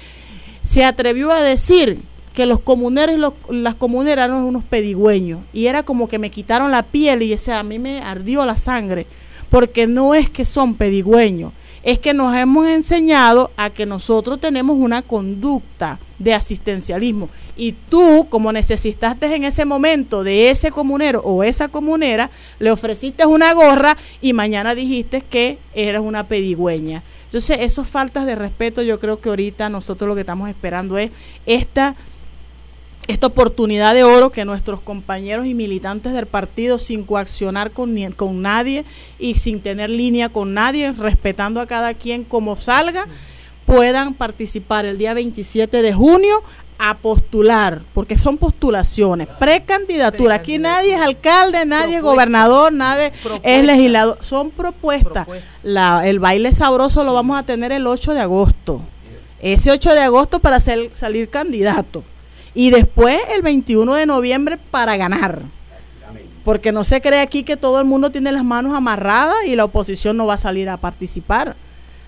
se atrevió a decir que los comuneros y las comuneras eran unos pedigüeños. Y era como que me quitaron la piel y ese, a mí me ardió la sangre. Porque no es que son pedigüeños, es que nos hemos enseñado a que nosotros tenemos una conducta de asistencialismo. Y tú, como necesitaste en ese momento de ese comunero o esa comunera, le ofreciste una gorra y mañana dijiste que eras una pedigüeña. Entonces, esas faltas de respeto, yo creo que ahorita nosotros lo que estamos esperando es esta esta oportunidad de oro que nuestros compañeros y militantes del partido, sin coaccionar con, con nadie y sin tener línea con nadie, respetando a cada quien como salga, puedan participar el día 27 de junio a postular, porque son postulaciones, precandidatura. Aquí nadie es alcalde, nadie es gobernador, nadie es legislador. Son propuestas. La, el baile sabroso lo vamos a tener el 8 de agosto. Ese 8 de agosto para ser, salir candidato. Y después el 21 de noviembre para ganar. Porque no se cree aquí que todo el mundo tiene las manos amarradas y la oposición no va a salir a participar.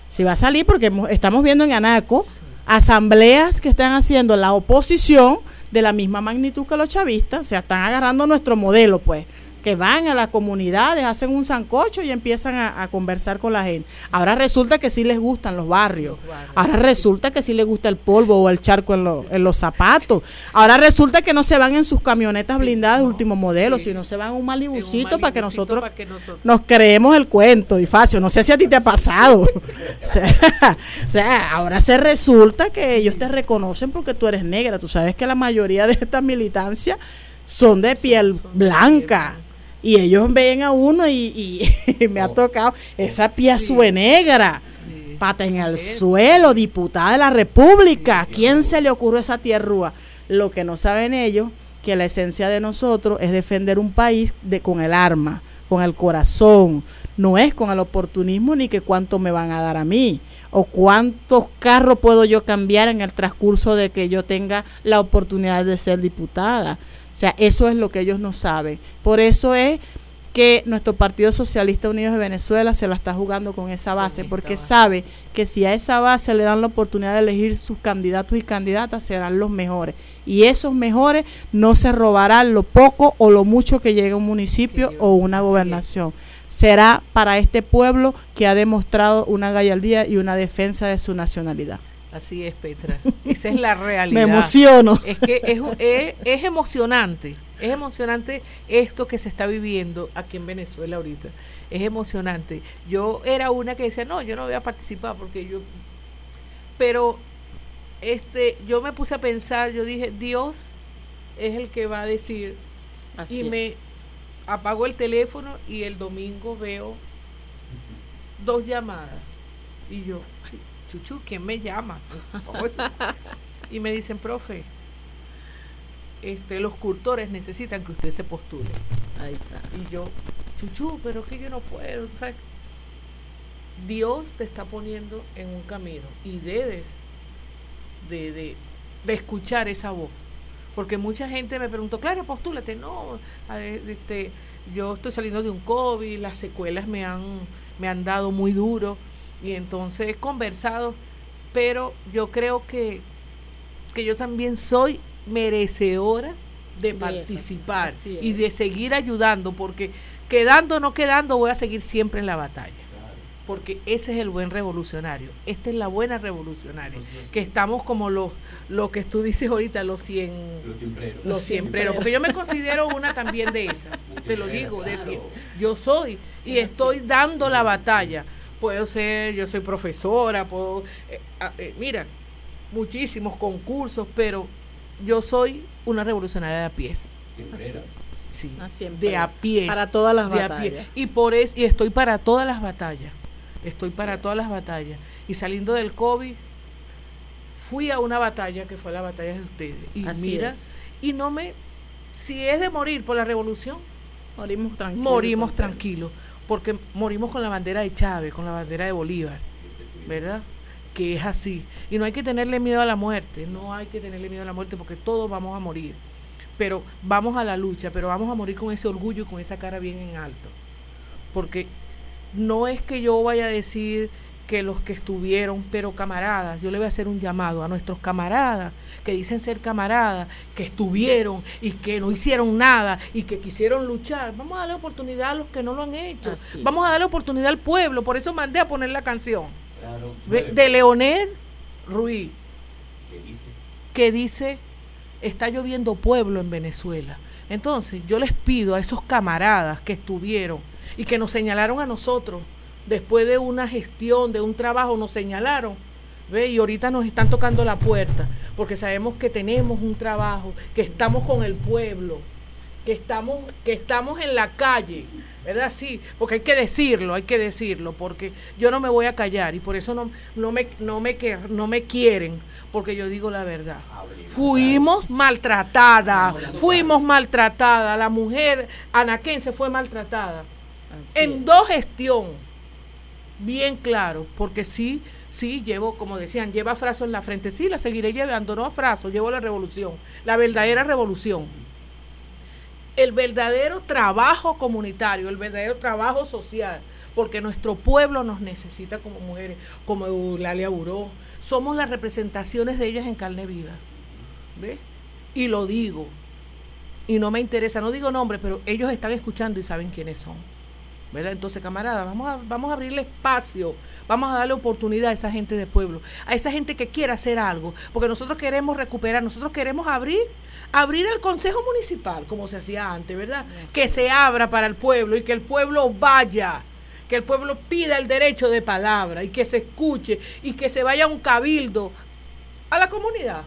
Si va a salir porque estamos viendo en Anaco asambleas que están haciendo la oposición de la misma magnitud que los chavistas, o sea, están agarrando nuestro modelo, pues que van a las comunidades, hacen un sancocho y empiezan a, conversar con la gente. Ahora resulta que sí les gustan los barrios. Ahora resulta que sí les gusta el polvo o el charco en, los zapatos. Ahora resulta que no se van en sus camionetas blindadas de último modelo, sino se van a un malibucito, para, que nosotros nos creemos el cuento, Difacio. No sé si a ti te ha pasado. (laughs) o, sea, ahora se resulta que ellos te reconocen porque tú eres negra. Tú sabes que la mayoría de esta militancia son de piel blanca y ellos ven a uno y, (laughs) me ha tocado esa piazue negra, pata en el suelo, diputada de la República. ¿Quién se le ocurrió esa tierrúa? Lo que no saben ellos, que la esencia de nosotros es defender un país de, con el arma, con el corazón, no es con el oportunismo ni que cuánto me van a dar a mí o cuántos carros puedo yo cambiar en el transcurso de que yo tenga la oportunidad de ser diputada. O sea, eso es lo que ellos no saben. Por eso es que nuestro Partido Socialista Unidos de Venezuela se la está jugando con esa base, porque sabe que si a esa base le dan la oportunidad de elegir sus candidatos y candidatas, serán los mejores. Y esos mejores no se robarán lo poco o lo mucho que llegue a un municipio o una gobernación. Será para este pueblo que ha demostrado una gallardía y una defensa de su nacionalidad. Así es, Petra. (laughs) Esa es la realidad. Me emociono. Es que es, es, emocionante. Es emocionante esto que se está viviendo aquí en Venezuela ahorita. Es emocionante. Yo era una que decía, no, yo no voy a participar porque yo... Pero este, yo me puse a pensar, yo dije, Dios es el que va a decir. Así y me apago el teléfono y el domingo veo dos llamadas. Y yo, Chuchu, ¿quién me llama? (laughs) y me dicen, profe, este, los cultores necesitan que usted se postule. Ahí está. Y yo, Chuchu, pero es que yo no puedo. ¿sabes? Dios te está poniendo en un camino y debes de, de, de escuchar esa voz. Porque mucha gente me preguntó, claro, postúlate. No, este, yo estoy saliendo de un COVID, las secuelas me han, me han dado muy duro y entonces he conversado, pero yo creo que, que yo también soy merecedora de participar y de seguir ayudando, porque quedando o no quedando voy a seguir siempre en la batalla. Porque ese es el buen revolucionario. Esta es la buena revolucionaria. que estamos como los, lo que tú dices ahorita, los cien. Los siempreros. Porque yo me considero una también de esas. te lo digo. yo soy y estoy dando la batalla puedo ser, yo soy profesora, puedo, eh, eh, mira, muchísimos concursos, pero yo soy una revolucionaria de a pies. Sí, ah, de a pies. Para todas las batallas. Y por eso, y estoy para todas las batallas. Estoy para todas las batallas. Y saliendo del COVID, fui a una batalla que fue la batalla de ustedes. Y mira, y no me, si es de morir por la revolución, morimos tranquilos. Morimos tranquilos porque morimos con la bandera de Chávez, con la bandera de Bolívar, ¿verdad? Que es así. Y no hay que tenerle miedo a la muerte, no hay que tenerle miedo a la muerte porque todos vamos a morir. Pero vamos a la lucha, pero vamos a morir con ese orgullo y con esa cara bien en alto. Porque no es que yo vaya a decir que los que estuvieron, pero camaradas, yo le voy a hacer un llamado a nuestros camaradas que dicen ser camaradas, que estuvieron y que no hicieron nada y que quisieron luchar. Vamos a darle oportunidad a los que no lo han hecho. Vamos a darle oportunidad al pueblo. Por eso mandé a poner la canción de Leonel Ruiz, que dice, está lloviendo pueblo en Venezuela. Entonces yo les pido a esos camaradas que estuvieron y que nos señalaron a nosotros después de una gestión, de un trabajo, nos señalaron. ¿ve? Y ahorita nos están tocando la puerta, porque sabemos que tenemos un trabajo, que estamos con el pueblo. que estamos, que estamos en la calle, ¿verdad? Sí, porque hay que decirlo, hay que decirlo, porque yo no me voy a callar y por eso no, no, me, no, me, no me quieren, porque yo digo la verdad. Fuimos maltratadas, fuimos maltratadas, la mujer anaquense fue maltratada en dos gestión, bien claro, porque sí, sí, llevo, como decían, lleva frazo en la frente, sí, la seguiré llevando, no a frazo, llevo la revolución, la verdadera revolución el verdadero trabajo comunitario, el verdadero trabajo social, porque nuestro pueblo nos necesita como mujeres, como Eulalia Buró. Somos las representaciones de ellas en carne viva. ¿Ve? Y lo digo. Y no me interesa, no digo nombre, pero ellos están escuchando y saben quiénes son. ¿Verdad? Entonces, camaradas, vamos a, vamos a abrirle espacio, vamos a darle oportunidad a esa gente de pueblo, a esa gente que quiera hacer algo, porque nosotros queremos recuperar, nosotros queremos abrir, abrir el Consejo Municipal, como se hacía antes, ¿verdad? Que se abra para el pueblo y que el pueblo vaya que el pueblo pida el derecho de palabra y que se escuche y que se vaya un cabildo a la comunidad.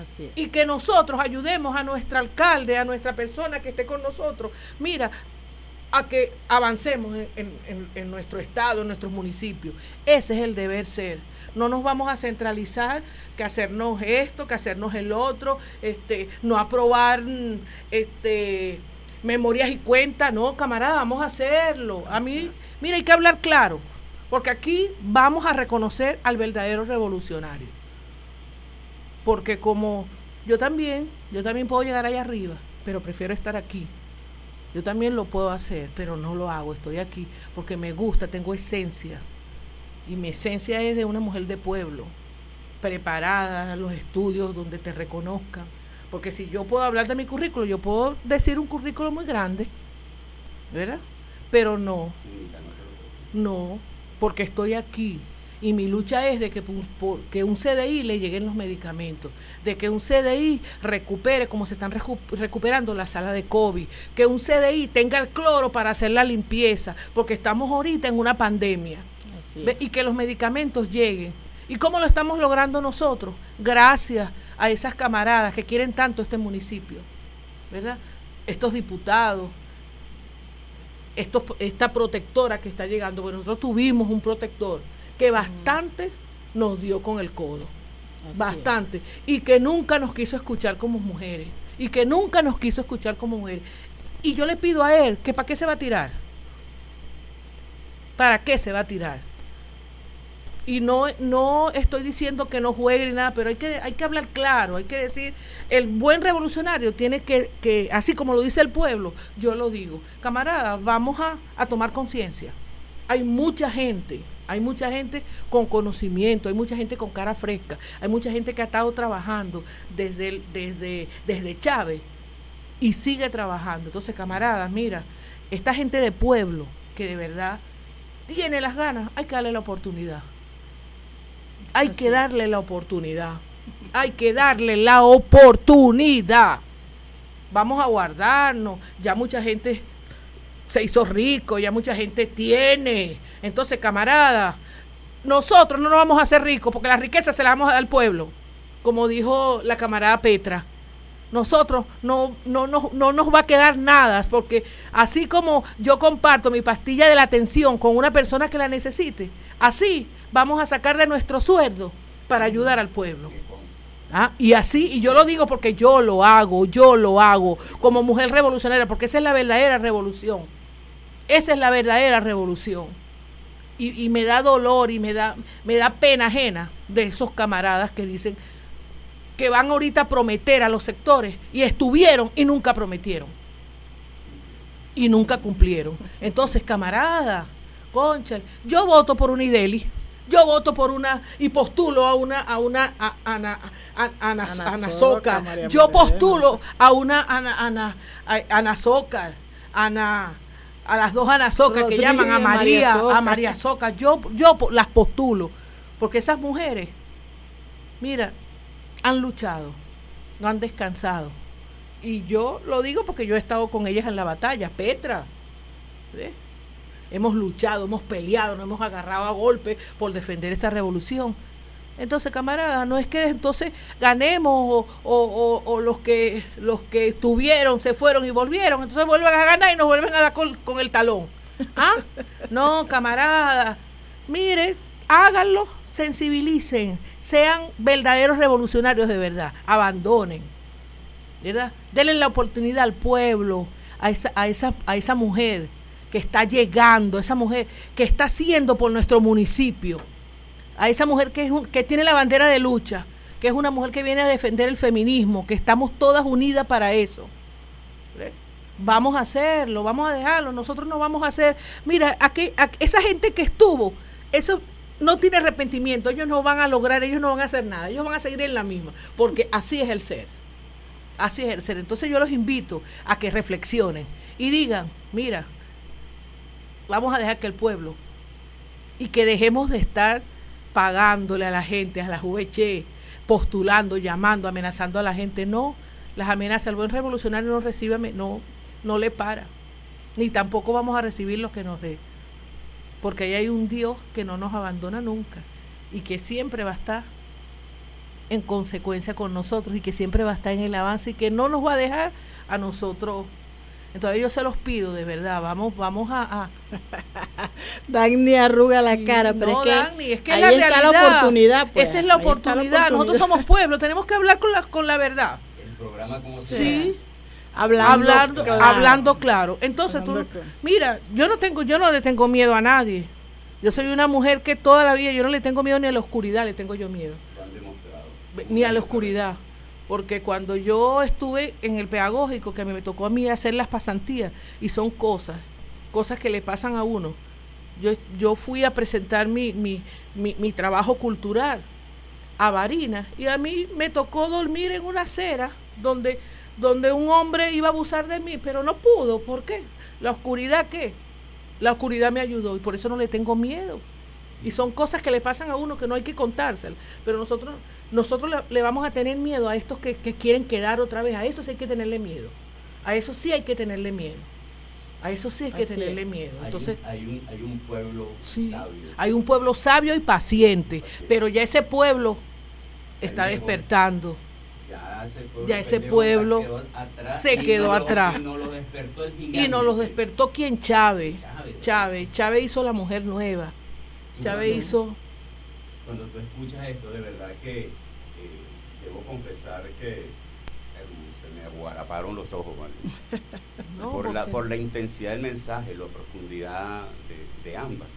Así Y que nosotros ayudemos a nuestro alcalde, a nuestra persona que esté con nosotros. Mira, a que avancemos en, nuestro estado, en nuestros municipios. Ese es el deber ser. No nos vamos a centralizar que hacernos esto, que hacernos el otro, este, no aprobar este, memorias y cuentas. No, camarada, vamos a hacerlo. A mí, mira, hay que hablar claro, porque aquí vamos a reconocer al verdadero revolucionario. Porque como yo también, yo también puedo llegar allá arriba, pero prefiero estar aquí yo también lo puedo hacer, pero no lo hago. Estoy aquí porque me gusta, tengo esencia. Y mi esencia es de una mujer de pueblo, preparada, los estudios donde te reconozcan. Porque si yo puedo hablar de mi currículo, yo puedo decir un currículo muy grande, ¿verdad? Pero no, no, porque estoy aquí y mi lucha es de que, que un CDI le lleguen los medicamentos, de que un CDI recupere como se están recuperando la sala de COVID, que un CDI tenga el cloro para hacer la limpieza, porque estamos ahorita en una pandemia. Y que los medicamentos lleguen. ¿Y cómo lo estamos logrando nosotros? Gracias a esas camaradas que quieren tanto este municipio, ¿verdad? Estos diputados, estos, esta protectora que está llegando. Bueno, nosotros tuvimos un protector que bastante nos dio con el codo. bastante. Y que nunca nos quiso escuchar como mujeres. Y que nunca nos quiso escuchar como mujeres. Y yo le pido a él que para qué se va a tirar. ¿Para qué se va a tirar? Y no, no estoy diciendo que no juegue ni nada, pero hay que, hay que hablar claro, hay que decir, el buen revolucionario tiene que, que así como lo dice el pueblo, yo lo digo, camarada, vamos a, a tomar conciencia. Hay mucha gente hay mucha gente con conocimiento, hay mucha gente con cara fresca, hay mucha gente que ha estado trabajando desde, desde, desde Chávez y sigue trabajando. Entonces, camaradas, mira, esta gente de pueblo que de verdad tiene las ganas, hay que darle la oportunidad. Hay que darle la oportunidad. Hay que darle la oportunidad. Vamos a guardarnos. Ya mucha gente se hizo rico, ya mucha gente tiene. Entonces, camarada, nosotros no nos vamos a hacer ricos porque la riqueza se la vamos a dar al pueblo, como dijo la camarada Petra. Nosotros no, no, no, no nos va a quedar nada, porque así como yo comparto mi pastilla de la atención con una persona que la necesite, así vamos a sacar de nuestro sueldo para ayudar al pueblo. ¿Ah? Y así, y yo lo digo porque yo lo hago, yo lo hago como mujer revolucionaria, porque esa es la verdadera revolución. Esa es la verdadera revolución. Y, me da dolor y me da, me da pena ajena de esos camaradas que dicen que van ahorita a prometer a los sectores y estuvieron y nunca prometieron. Y nunca cumplieron. Entonces, camarada, concha, yo voto por una IDELI. Yo voto por una y postulo a una a una a, Ana, a, Yo postulo a una Ana, Ana, Ana Ana a las dos Ana que llaman a María, a María Soca. Yo, yo las postulo, porque esas mujeres, mira, han luchado, no han descansado. Y yo lo digo porque yo he estado con ellas en la batalla. Petra, hemos luchado, hemos peleado, nos hemos agarrado a golpe por defender esta revolución. Entonces, camarada, no es que entonces ganemos o, los que los que estuvieron se fueron y volvieron, entonces vuelven a ganar y nos vuelven a dar con, el talón. (laughs) ¿Ah? No, camarada, mire, háganlo, sensibilicen, sean verdaderos revolucionarios de verdad, abandonen, ¿verdad? Denle la oportunidad al pueblo, a esa, a esa, a esa mujer que está llegando, esa mujer que está haciendo por nuestro municipio a esa mujer que, es que tiene la bandera de lucha, que es una mujer que viene a defender el feminismo, que estamos todas unidas para eso. Vamos a hacerlo, vamos a dejarlo, nosotros no vamos a hacer, mira, aquí, esa gente que estuvo, eso no tiene arrepentimiento, ellos no van a lograr, ellos no van a hacer nada, ellos van a seguir en la misma, porque así es el ser, así es el ser. Entonces yo los invito a que reflexionen y digan, mira, vamos a dejar que el pueblo y que dejemos de estar pagándole a la gente, a la juventud, postulando, llamando, amenazando a la gente. No, las amenazas, el buen revolucionario no recibe, no, no le para. Ni tampoco vamos a recibir lo que nos dé. Porque ahí hay un Dios que no nos abandona nunca y que siempre va a estar en consecuencia con nosotros y que siempre va a estar en el avance y que no nos va a dejar a nosotros entonces yo se los pido, de verdad, vamos, vamos a... a... (laughs) Dagny arruga la cara, pero es que, es que ahí la está la oportunidad. Pues. Esa es la oportunidad. Nosotros somos pueblo, tenemos que hablar con la, con la verdad. El programa como Sí. Hablando, hablando, claro. Entonces tú, mira, yo no tengo, yo no le tengo miedo a nadie. Yo soy una mujer que toda la vida, yo no le tengo miedo ni a la oscuridad, le tengo yo miedo. Ni a la oscuridad porque cuando yo estuve en el pedagógico, que me tocó a mí hacer las pasantías, y son cosas, cosas que le pasan a uno, yo, fui a presentar mi, mi, mi, trabajo cultural a Barinas y a mí me tocó dormir en una acera donde, donde un hombre iba a abusar de mí, pero no pudo. ¿Por qué? ¿La oscuridad qué? La oscuridad me ayudó y por eso no le tengo miedo. Y son cosas que le pasan a uno que no hay que contárselas. Pero nosotros nosotros le, vamos a tener miedo a estos que, quieren quedar otra vez. A eso sí hay que tenerle miedo. A eso sí hay que tenerle miedo. A eso sí hay que tenerle miedo. Entonces, hay, un, hay un, pueblo sabio. Hay un pueblo sabio y paciente, pero ya ese pueblo está despertando. Ya ese pueblo, se quedó atrás. Y nos lo despertó el Y nos lo despertó quien Chávez. Chávez. Chávez hizo la mujer nueva. Chávez hizo cuando tú escuchas esto, de verdad que eh, debo confesar que eh, se me aguaraparon los ojos, (laughs) por, la, por la intensidad del mensaje, la profundidad de, ambas.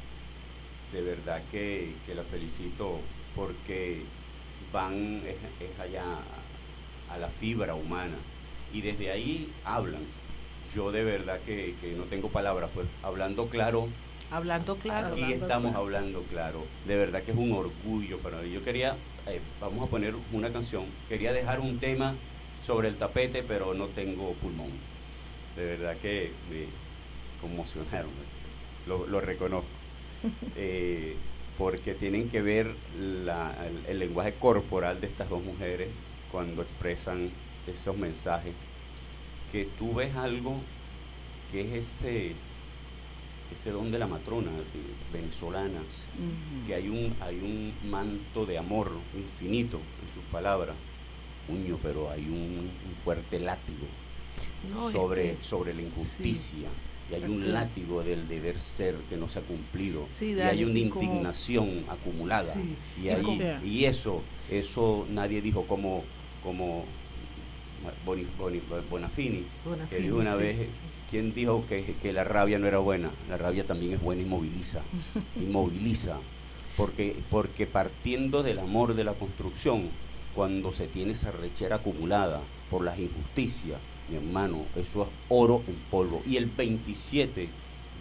De verdad que, la felicito porque van es, allá a la fibra humana y desde ahí hablan. Yo de verdad que, que no tengo palabras, pues hablando claro, Hablando claro. Aquí estamos hablando claro. De verdad que es un orgullo para mí. Yo quería, eh, vamos a poner una canción, quería dejar un tema sobre el tapete, pero no tengo pulmón. De verdad que me conmocionaron, lo, reconozco. (laughs) Eh, porque tienen que ver el lenguaje corporal de estas dos mujeres cuando expresan esos mensajes. Que tú ves algo que es ese ese don de la matrona venezolana, que hay un, hay un manto de amor infinito en sus palabras, pero hay un, fuerte látigo sobre, sobre la injusticia. Y hay un látigo del deber ser que no se ha cumplido. y hay una indignación acumulada. Y, ahí, y eso, eso nadie dijo como, como Bonafini, que dijo una vez, ¿quién dijo que, que, la rabia no era buena? La rabia también es buena y moviliza, y moviliza, porque, porque partiendo del amor de la construcción, cuando se tiene esa rechera acumulada por las injusticias, mi hermano, eso es oro en polvo. Y el 27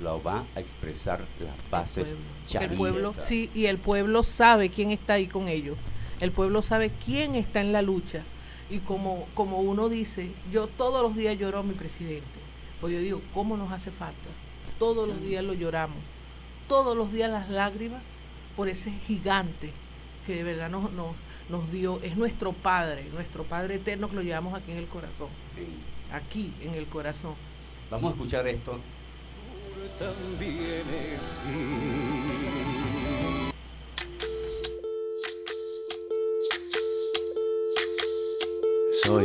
lo va a expresar las bases el pueblo sí y el pueblo sabe quién está ahí con ellos el pueblo sabe quién está en la lucha y como, como uno dice, yo todos los días lloro a mi presidente. Pues yo digo, ¿cómo nos hace falta? Todos los días lo lloramos, todos los días las lágrimas por ese gigante que de verdad nos, nos, nos dio, es nuestro Padre, nuestro Padre eterno que lo llevamos aquí en el corazón, aquí en el corazón. Vamos a escuchar esto. Soy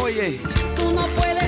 Oye, tú no puedes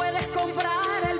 Comprar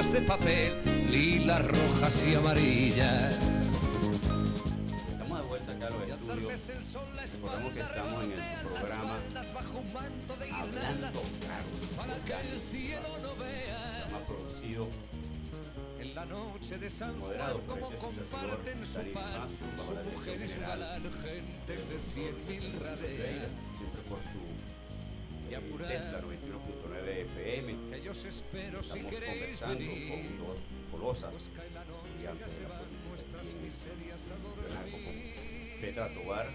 hojas de papel, lilas, rojas y amarillas. Estamos de vuelta acá a los estudios. Recordemos que estamos en el programa Hablando Claro, programa producido en la noche de San Juan, como este comparten su pan, su mujer y su galán, gentes de cien mil raderas. Siempre por su Tesla 91. Libre FM. Que yo os espero Estamos si queréis venir. Con dos colosas. Estudiantes de la política aquí en Petra Tobar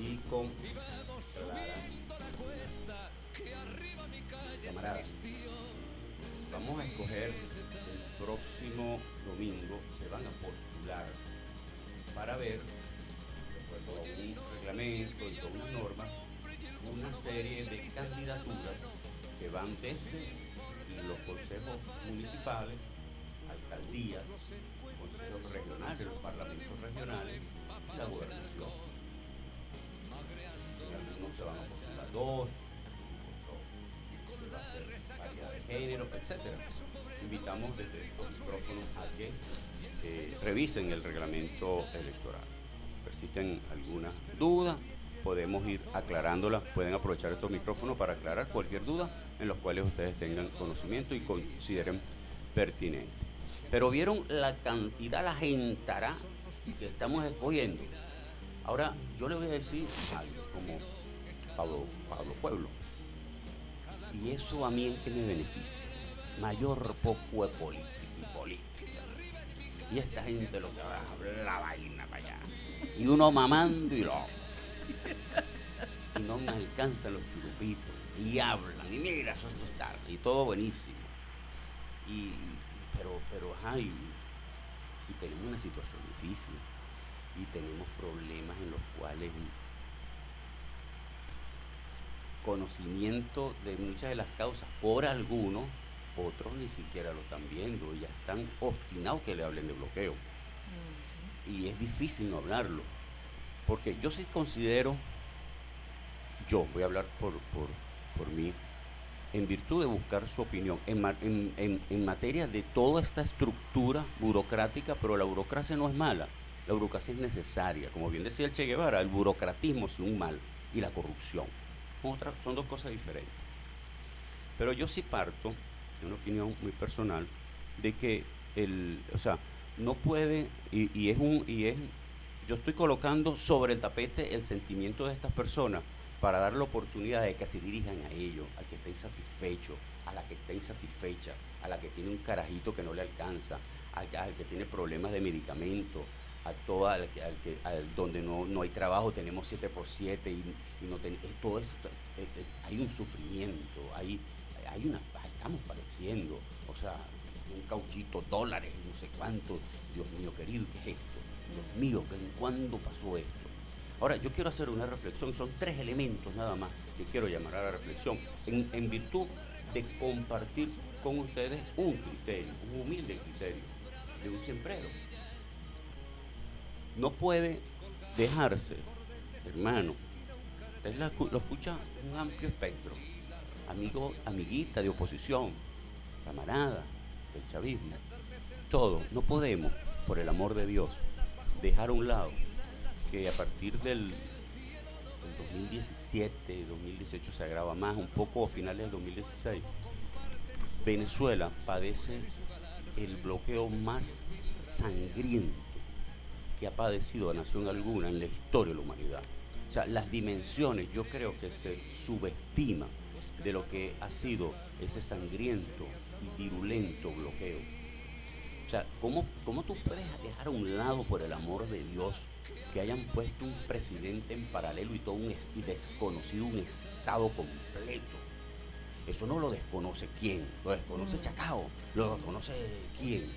y con Clara. Camaradas, vamos a escoger el próximo domingo. Se van a postular para ver un reglamento y todas unas normas, una serie de candidaturas que van desde los consejos municipales, alcaldías, consejos regionales, los parlamentos regionales y la gobernación. Algunos se van a postular dos, va a hacer de género, etc. Invitamos desde estos micrófonos a que revisen el reglamento electoral. Persisten algunas dudas, podemos ir aclarándolas, pueden aprovechar estos micrófonos para aclarar cualquier duda en los cuales ustedes tengan conocimiento y consideren pertinente. Pero vieron la cantidad, la gentará que estamos escogiendo. Ahora, yo le voy a decir algo como Pablo, Pablo Pueblo. Y eso a mí es que me beneficia. Mayor poco de política y política. Y esta gente lo que va a hablar la vaina para allá. Y uno mamando y lo. No me alcanzan los churupitos. Y hablan. Y mira, eso es tarde. Y todo buenísimo. Y, pero, pero, ajá, y, y tenemos una situación difícil. Y tenemos problemas en los cuales conocimiento de muchas de las causas por algunos, otros ni siquiera lo están viendo, ya están obstinados que le hablen de bloqueo. Y es difícil no hablarlo, porque yo sí considero, yo voy a hablar por, por, por mí, en virtud de buscar su opinión, en, en- en- materia de toda esta estructura burocrática, pero la burocracia no es mala, la burocracia es necesaria, como bien decía el Che Guevara, el burocratismo es un mal y la corrupción. Son dos cosas diferentes. Pero yo sí parto, de una opinión muy personal, de que el, o sea, no puede, y, y es un, y es, yo estoy colocando sobre el tapete el sentimiento de estas personas para dar la oportunidad de que se dirijan a ellos, al que esté insatisfecho, a la que esté insatisfecha, a la que tiene un carajito que no le alcanza, al, al que tiene problemas de medicamento, a toda al al que- al donde no, no hay trabajo tenemos 7 por 7 y, no ten- todo esto hay un sufrimiento hay hay una estamos padeciendo o sea un cauchito dólares no sé cuánto Dios mío querido qué es esto Dios mío ¿en cuándo pasó esto ahora yo quiero hacer una reflexión son tres elementos nada más que quiero llamar a la reflexión en, virtud de compartir con ustedes un criterio un humilde criterio de un siemprero no puede dejarse, hermano. Usted lo escucha un amplio espectro. Amigo, amiguita de oposición, camarada del chavismo. Todo. No podemos, por el amor de Dios, dejar a un lado que a partir del, del 2017, 2018 se agrava más, un poco a finales del 2016. Venezuela padece el bloqueo más sangriento que ha padecido nación alguna en la historia de la humanidad. O sea, las dimensiones yo creo que se subestima de lo que ha sido ese sangriento y virulento bloqueo. O sea, ¿cómo, ¿cómo tú puedes dejar a un lado, por el amor de Dios, que hayan puesto un presidente en paralelo y todo un y desconocido un Estado completo? Eso no lo desconoce quién, lo desconoce Chacao, lo desconoce quién.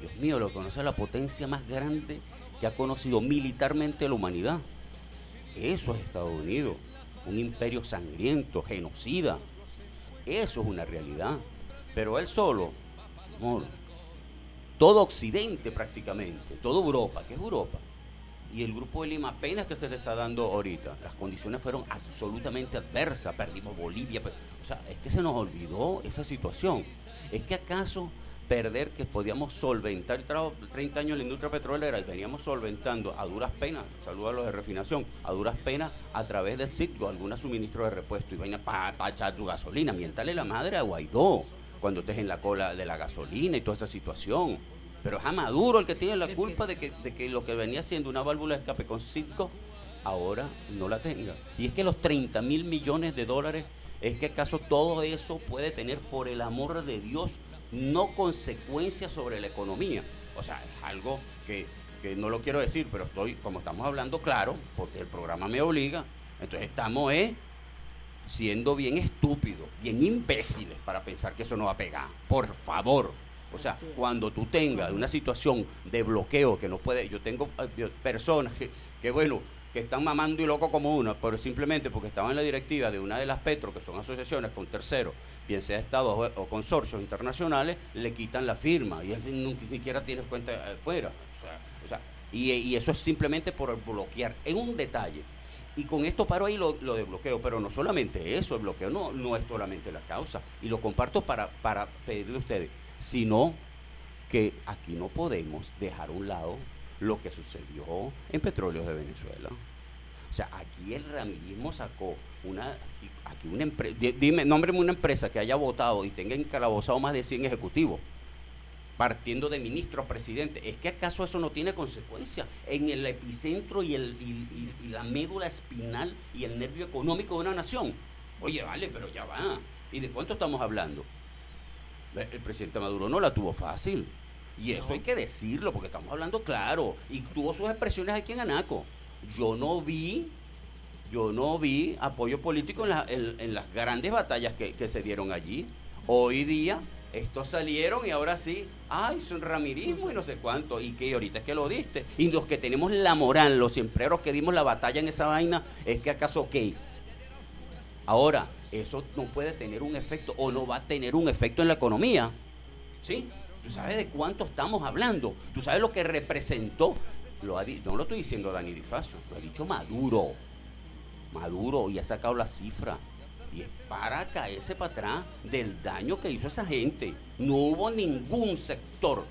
Dios mío, lo conoce la potencia más grande que ha conocido militarmente la humanidad. Eso es Estados Unidos, un imperio sangriento, genocida. Eso es una realidad. Pero él solo, amor, todo Occidente prácticamente, toda Europa, que es Europa. Y el grupo de Lima apenas que se le está dando ahorita. Las condiciones fueron absolutamente adversas. Perdimos Bolivia. O sea, es que se nos olvidó esa situación. Es que acaso perder que podíamos solventar, 30 años en la industria petrolera y veníamos solventando a duras penas, saludos a los de refinación, a duras penas a través de ciclo, alguna suministro de repuesto y vaina para pa echar tu gasolina. Miéntale la madre a Guaidó cuando estés en la cola de la gasolina y toda esa situación. Pero es a Maduro el que tiene la culpa de que, de que lo que venía siendo una válvula de escape con Citgo ahora no la tenga. Y es que los 30 mil millones de dólares, es que acaso todo eso puede tener, por el amor de Dios, no consecuencias sobre la economía. O sea, es algo que, no lo quiero decir, pero estoy, como estamos hablando claro, porque el programa me obliga, entonces estamos eh, siendo bien estúpidos, bien imbéciles para pensar que eso no va a pegar. Por favor. O sea, cuando tú tengas una situación de bloqueo que no puede, yo tengo eh, personas que, que bueno, que están mamando y loco como una, pero simplemente porque estaban en la directiva de una de las Petro, que son asociaciones con terceros, bien sea estados o, consorcios internacionales, le quitan la firma y él ni siquiera tiene cuenta afuera. O sea, y, eso es simplemente por bloquear. En un detalle, y con esto paro ahí lo, de bloqueo, pero no solamente eso, el bloqueo no, no es solamente la causa, y lo comparto para, para pedirle a ustedes, sino que aquí no podemos dejar a un lado lo que sucedió en Petróleos de Venezuela. O sea, aquí el ramirismo sacó una, aquí una empresa, dime, nómbreme una empresa que haya votado y tenga encalabozado más de 100 ejecutivos, partiendo de ministro a presidente. ¿Es que acaso eso no tiene consecuencia en el epicentro y, el, y, la médula espinal y el nervio económico de una nación? Oye, vale, pero ya va. ¿Y de cuánto estamos hablando? El presidente Maduro no la tuvo fácil. Y eso hay que decirlo, porque estamos hablando claro. Y tuvo sus expresiones aquí en Anaco. Yo no vi yo no vi apoyo político en, las grandes batallas que, se dieron allí. Hoy día estos salieron y ahora sí, ay, son ramirismo y no sé cuánto. Y que ahorita es que lo diste. Y los que tenemos la moral, los siempreros que dimos la batalla en esa vaina, es que acaso, ok. Ahora, eso no puede tener un efecto o no va a tener un efecto en la economía. ¿Sí? ¿Tú sabes de cuánto estamos hablando? ¿Tú sabes lo que representó? No lo estoy diciendo Dani Difacio, lo ha dicho Maduro. Maduro y ha sacado la cifra. Y es para caerse para atrás del daño que hizo esa gente. No hubo ningún sector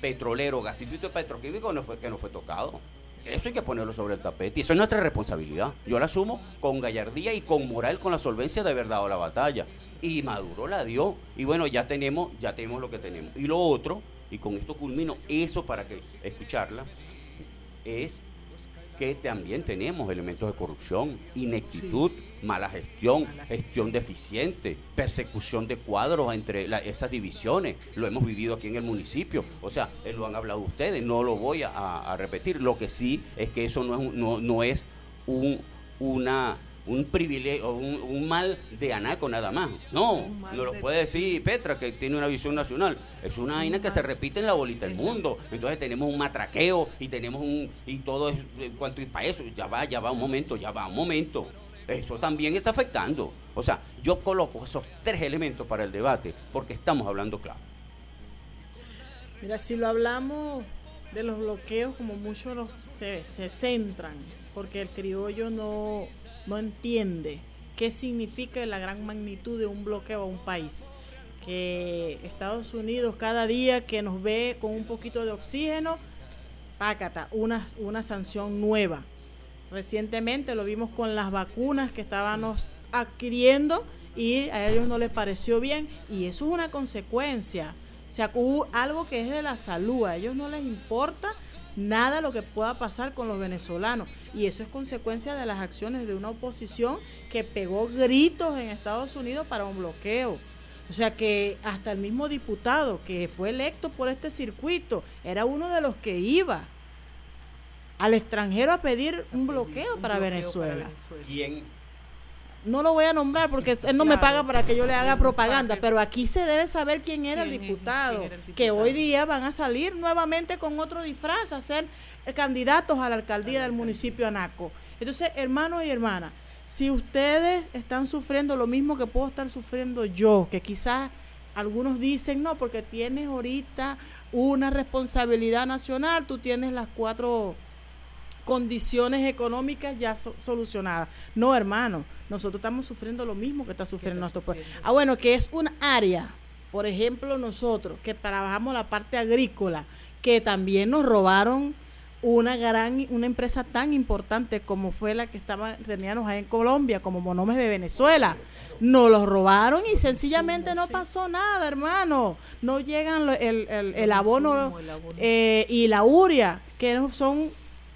petrolero, gasífero petroquímico no fue, que no fue tocado. Eso hay que ponerlo sobre el tapete. Y eso es nuestra responsabilidad. Yo la asumo con gallardía y con moral, con la solvencia de verdad o la batalla. Y Maduro la dio. Y bueno, ya tenemos, ya tenemos lo que tenemos. Y lo otro, y con esto culmino, eso para que escucharla, es que también tenemos elementos de corrupción, ineptitud, mala gestión, gestión deficiente, persecución de cuadros entre esas divisiones. Lo hemos vivido aquí en el municipio. O sea, eh, lo han hablado ustedes, no lo voy a, repetir. Lo que sí es que eso no es, no, no es un, una un privilegio, un, un, mal de Anaco nada más. No, no lo puede decir Petra, que tiene una visión nacional. Es una vaina que se repite en la bolita del mundo. Entonces tenemos un matraqueo y tenemos un. y todo es. cuanto para eso, ya va, ya va un momento, ya va un momento. Eso también está afectando. O sea, yo coloco esos tres elementos para el debate porque estamos hablando claro. Mira, si lo hablamos de los bloqueos, como muchos se, se centran, porque el criollo no, no entiende qué significa la gran magnitud de un bloqueo a un país. Que Estados Unidos cada día que nos ve con un poquito de oxígeno, pácata, una, una sanción nueva. Recientemente lo vimos con las vacunas que estábamos adquiriendo y a ellos no les pareció bien y eso es una consecuencia. O sea, algo que es de la salud, a ellos no les importa nada lo que pueda pasar con los venezolanos. Y eso es consecuencia de las acciones de una oposición que pegó gritos en Estados Unidos para un bloqueo. O sea que hasta el mismo diputado que fue electo por este circuito era uno de los que iba al extranjero a pedir un bloqueo, para, Venezuela. ¿Quién no lo voy a nombrar porque él no me paga para que yo le haga propaganda, pero aquí se debe saber quién era, el, diputado, que hoy día van a salir nuevamente con otro disfraz a ser candidatos a la alcaldía del municipio Anaco. Entonces, hermanos y hermanas, si ustedes están sufriendo lo mismo que puedo estar sufriendo yo, que quizás algunos dicen, no, porque tienes ahorita una responsabilidad nacional, tú tienes las cuatro condiciones económicas ya solucionadas. No, hermano, nosotros estamos sufriendo lo mismo que está sufriendo nuestro pueblo. Ah, bueno, que es un área, por ejemplo, nosotros que trabajamos la parte agrícola, que también nos robaron una gran una empresa tan importante como fue la que estaba teníamos ahí en Colombia como Monomes de Venezuela. Nos los robaron y sencillamente no pasó nada hermano. No llegan el, el, abono, eh, y la uria que son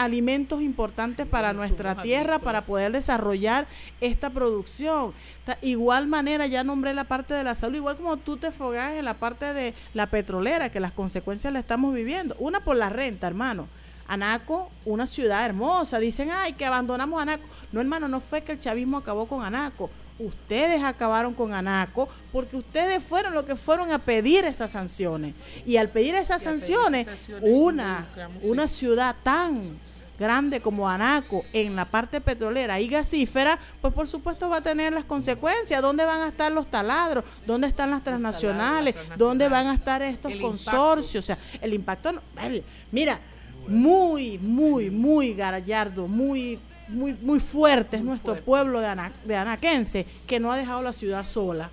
alimentos importantes para nuestra tierra para poder desarrollar esta producción. igual manera, ya nombré la parte de la salud, igual como tú te fogas en la parte de la petrolera, que las consecuencias la estamos viviendo. Una por la renta, hermano. Anaco, una ciudad hermosa. Dicen, ay, que abandonamos Anaco. No, hermano, no fue que el chavismo acabó con Anaco. Ustedes acabaron con Anaco porque ustedes fueron los que fueron a pedir esas sanciones. Y al pedir esas sanciones, una, una ciudad tan grande como Anaco en la parte petrolera y gasífera, pues por supuesto va a tener las consecuencias. ¿Dónde van a estar los taladros? ¿Dónde están las transnacionales? ¿Dónde van a estar estos consorcios? O sea, el impacto... mira, muy, muy, muy gallardo, muy muy, muy fuerte es nuestro pueblo de, de anaquense que no ha dejado la ciudad sola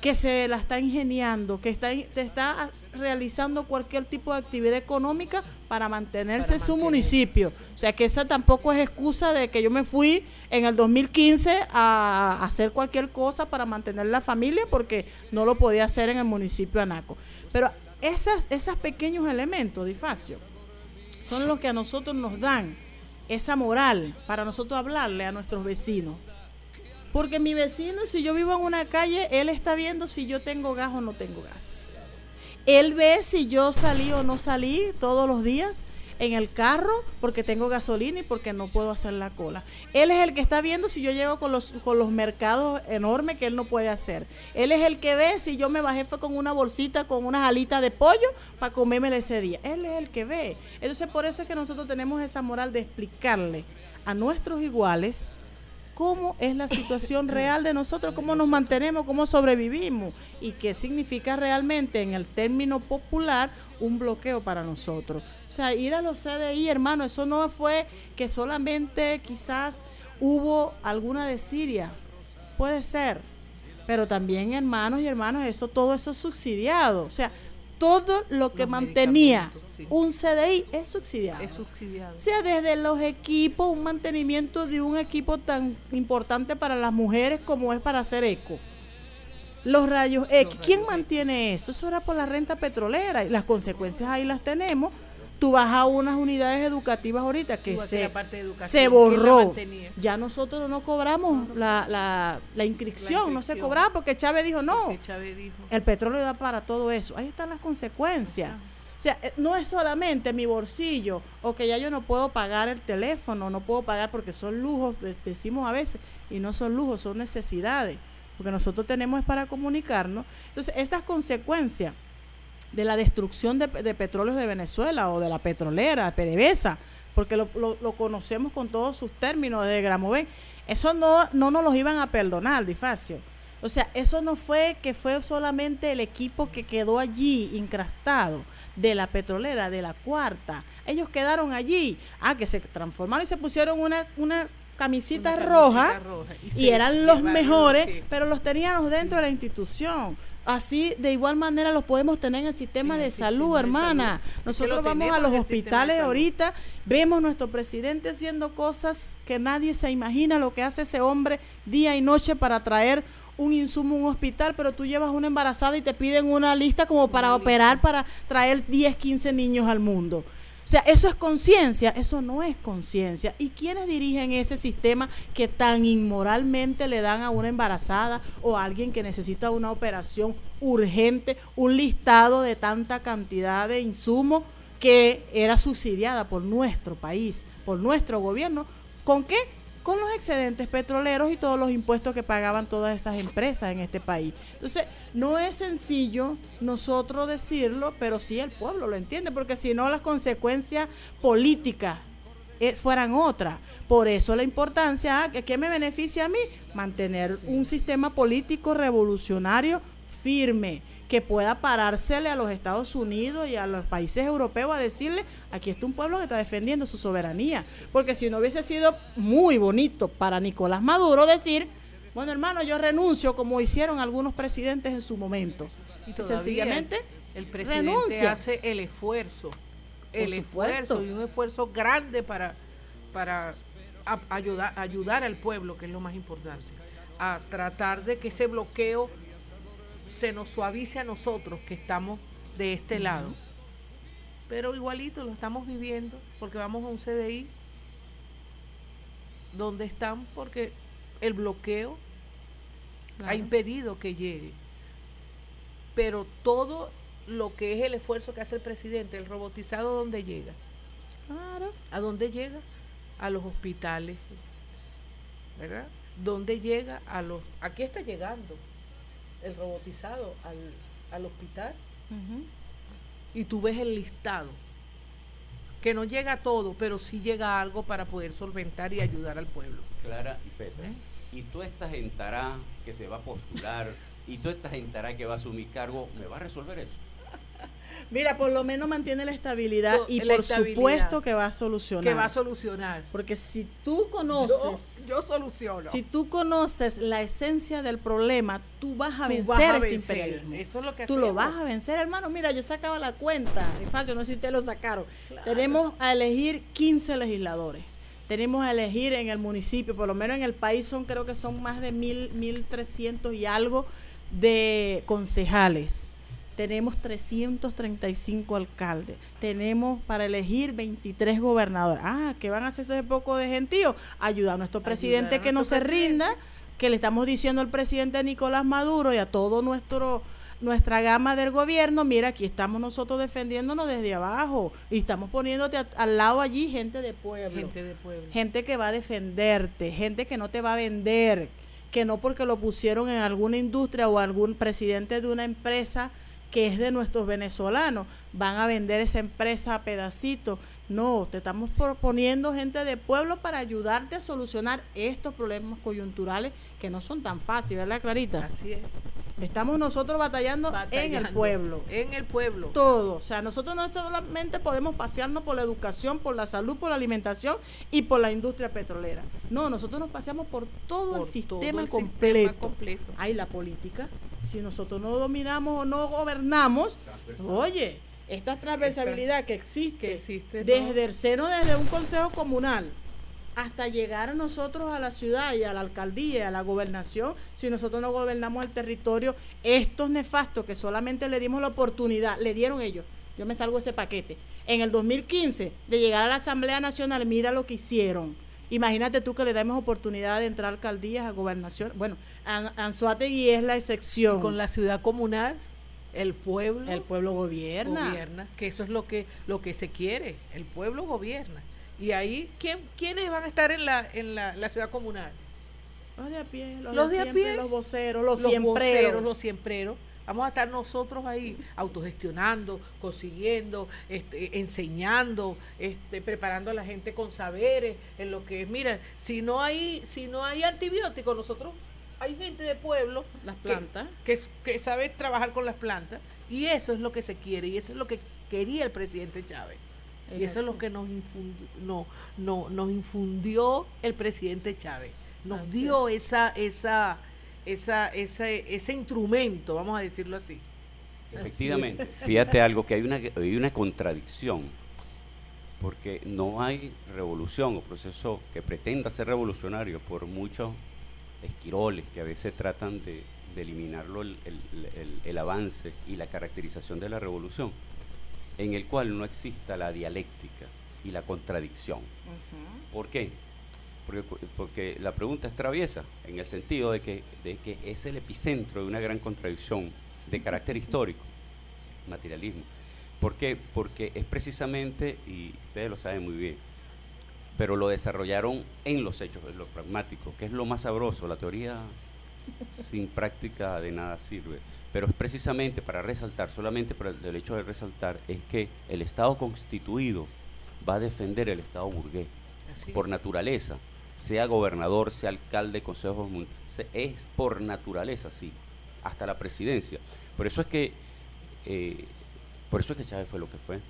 que se la está ingeniando, que está, está realizando cualquier tipo de actividad económica para mantenerse en su municipio. O sea que esa tampoco es excusa de que yo me fui en el 2015 a hacer cualquier cosa para mantener la familia porque no lo podía hacer en el municipio de Anaco. Pero esas, esos pequeños elementos, Difacio, son los que a nosotros nos dan esa moral para nosotros hablarle a nuestros vecinos porque mi vecino, si yo vivo en una calle, él está viendo si yo tengo gas o no tengo gas. Él ve si yo salí o no salí todos los días en el carro porque tengo gasolina y porque no puedo hacer la cola. Él es el que está viendo si yo llego con los, con los mercados enormes que él no puede hacer. Él es el que ve si yo me bajé fue con una bolsita, con unas alitas de pollo para comérmela ese día. Él es el que ve. Entonces por eso es que nosotros tenemos esa moral de explicarle a nuestros iguales cómo es la situación (coughs) real de nosotros, cómo nos mantenemos, cómo sobrevivimos y qué significa realmente en el término popular un bloqueo para nosotros. O sea, ir a los CDI, hermano, eso no fue que solamente quizás hubo alguna de Siria, puede ser, pero también hermanos y hermanos, eso todo eso es subsidiado. O sea, todo lo que mantenía un CDI es subsidiado. Es subsidiado. O sea, desde los equipos, un mantenimiento de un equipo tan importante para las mujeres como es para hacer eco. Los rayos X, ¿quién mantiene eso? Eso era por la renta petrolera y las consecuencias ahí las tenemos tú vas a unas unidades educativas ahorita que se, se borró. Ya nosotros no cobramos la, la, la, inscripción, no se cobraba porque Chávez dijo no. El petróleo da para todo eso. Ahí están las consecuencias. O sea, eh, no es solamente mi bolsillo o que ya yo no puedo pagar el teléfono, no puedo pagar porque son lujos, decimos a veces, y no son lujos, son necesidades, porque nosotros tenemos es para comunicarnos. Entonces, estas consecuencias de la destrucción de, de, petróleos de Venezuela o de la petrolera, PDVSA, porque lo, lo, conocemos con todos sus términos de Gramoven. Eso no, no nos los iban a perdonar, Difacio. O sea, eso no fue que fue solamente el equipo que quedó allí incrastado de la petrolera, de la cuarta. Ellos quedaron allí. Ah, que se transformaron y se pusieron una, una camisita, roja, y, eran los mejores, pero los teníamos dentro de la institución. Así, de igual manera, los podemos tener en el sistema de salud, hermana. Nosotros vamos a los hospitales ahorita, vemos nuestro presidente haciendo cosas que nadie se imagina lo que hace ese hombre día y noche para traer un insumo a un hospital, pero tú llevas una embarazada y te piden una lista como para operar, para traer 10, 15 niños al mundo. Sea, eso es conciencia, eso no es conciencia. ¿Y quiénes dirigen ese sistema que tan inmoralmente le dan a una embarazada o a alguien que necesita una operación urgente, un listado de tanta cantidad de insumos que era subsidiada por nuestro país, por nuestro gobierno? ¿Con qué? Con los excedentes petroleros y todos los impuestos que pagaban todas esas empresas en este país. Entonces, no es sencillo nosotros decirlo, pero sí el pueblo lo entiende, porque si no las consecuencias políticas eh, fueran otras. Por eso la importancia, ah, ¿qué me beneficia a mí? Mantener un sistema político revolucionario firme, que pueda parársele a los Estados Unidos y a los países europeos a decirle, aquí está un pueblo que está defendiendo su soberanía. Porque si no hubiese sido muy bonito para Nicolás Maduro decir, bueno hermano, yo renuncio como hicieron algunos presidentes en su momento. Y Y todavía sencillamente el presidente renuncia. hace el esfuerzo, el esfuerzo y un esfuerzo grande para, para a- ayudar, ayudar al pueblo, que es lo más importante, a tratar de que ese bloqueo se nos suavice a nosotros que estamos de este lado. Pero igualito lo estamos viviendo porque vamos a un CDI donde están porque el bloqueo ha impedido que llegue. Pero todo lo que es el esfuerzo que hace el presidente, el robotizado, ¿dónde llega? Claro. ¿A dónde llega? A los hospitales, ¿verdad? ¿Dónde llega? A los... Aquí está llegando el robotizado al, al hospital y tú ves el listado. Que no llega a todo, pero sí llega algo para poder solventar y ayudar al pueblo. Clara y Petra. Y toda esta gentará que se va a postular y toda esta gentará que va a asumir cargo, ¿me va a resolver eso? Mira, por lo menos mantiene la estabilidad No, y la por estabilidad. supuesto que va a solucionar. Que va a solucionar. Porque si tú conoces, Yo, yo soluciono. si tú conoces la esencia del problema, tú vas a Tú vencer vas a este imperialismo. Eso es lo que Tú lo vas a vencer, hermano. Mira, yo sacaba la cuenta, Rifacio, no sé si ustedes lo sacaron. Tenemos a elegir 15 legisladores. Tenemos a elegir en el municipio, por lo menos en el país son, creo que son más de mil, mil trescientos y algo de concejales. Tenemos 335 alcaldes. Tenemos para elegir 23 gobernadores. Ah, ¿qué van a hacer ese poco de gentío? Ayudar a nuestro presidente a que no se rinda, que le estamos diciendo al presidente Nicolás Maduro y a todo nuestro nuestra gama del gobierno, mira, aquí estamos nosotros defendiéndonos desde abajo y estamos poniéndote a- al lado allí gente de pueblo Gente de pueblo. gente que va a defenderte, gente que no te va a vender, que no porque lo pusieron en alguna industria o algún presidente de una empresa que es de nuestros venezolanos, van a vender esa empresa a pedacitos. No, te estamos proponiendo gente de pueblo para ayudarte a solucionar estos problemas coyunturales que no son tan fáciles, ¿verdad, Clarita? Así es. Estamos nosotros batallando, en el pueblo En el pueblo. todo. O sea, nosotros no solamente podemos pasearnos por la educación, por la salud, por la alimentación y por la industria petrolera. No, nosotros nos paseamos por todo Por el sistema todo el completo. sistema completo. Hay la política. Si nosotros no dominamos o no gobernamos, oye, esta transversalidad que existe, que existe, ¿no? desde el seno, desde un consejo comunal, hasta llegar a nosotros a la ciudad y a la alcaldía y a la gobernación, si nosotros no gobernamos el territorio, estos nefastos que solamente le dimos la oportunidad, le dieron ellos, yo me salgo ese paquete, en el 2015 de llegar a la Asamblea Nacional, mira lo que hicieron. Imagínate tú que le damos oportunidad de entrar a alcaldías, a gobernación. Bueno, An- Anzoátegui es la excepción. Y con la ciudad comunal, el pueblo. El pueblo gobierna. gobierna, que eso es lo que lo que se quiere, el pueblo gobierna. Y ahí, ¿quién, ¿quiénes van a estar en la, en la, la ciudad comunal? Los de a pie, los, Los de, de a pie. los voceros, los, voceros, siempreros. los siempreros. Vamos a estar nosotros ahí autogestionando, consiguiendo, este, enseñando, este, preparando a la gente con saberes en lo que es. Mira, si no hay, si no hay antibióticos, nosotros hay gente de pueblo, Las que- plantas. que, que sabe trabajar con las plantas y eso es lo que se quiere y eso es lo que quería el presidente Chávez. Y Es eso es lo que nos infundió, no, no, nos infundió el presidente Chávez. Nos Así dio esa, esa, esa, ese, ese instrumento, vamos a decirlo así. Efectivamente, fíjate algo, que hay una, hay una contradicción, porque no hay revolución o proceso que pretenda ser revolucionario por muchos esquiroles que a veces tratan de, de eliminarlo el, el- el- el avance y la caracterización de la revolución, en el cual no exista la dialéctica y la contradicción. ¿Por qué? Porque, la pregunta es traviesa, en el sentido de que, de que es el epicentro de una gran contradicción de carácter (laughs) histórico, materialismo. ¿Por qué? Porque es precisamente, y ustedes lo saben muy bien, pero lo desarrollaron en los hechos, en lo pragmático, que es lo más sabroso. La teoría sin práctica de nada sirve. Pero es precisamente para resaltar, solamente por el, el hecho de resaltar, es que el Estado constituido va a defender el Estado burgués Así por naturaleza, sea gobernador, sea alcalde, consejo es por naturaleza, sí. hasta la presidencia. Por eso es que, eh, por eso es que Chávez fue lo que fue.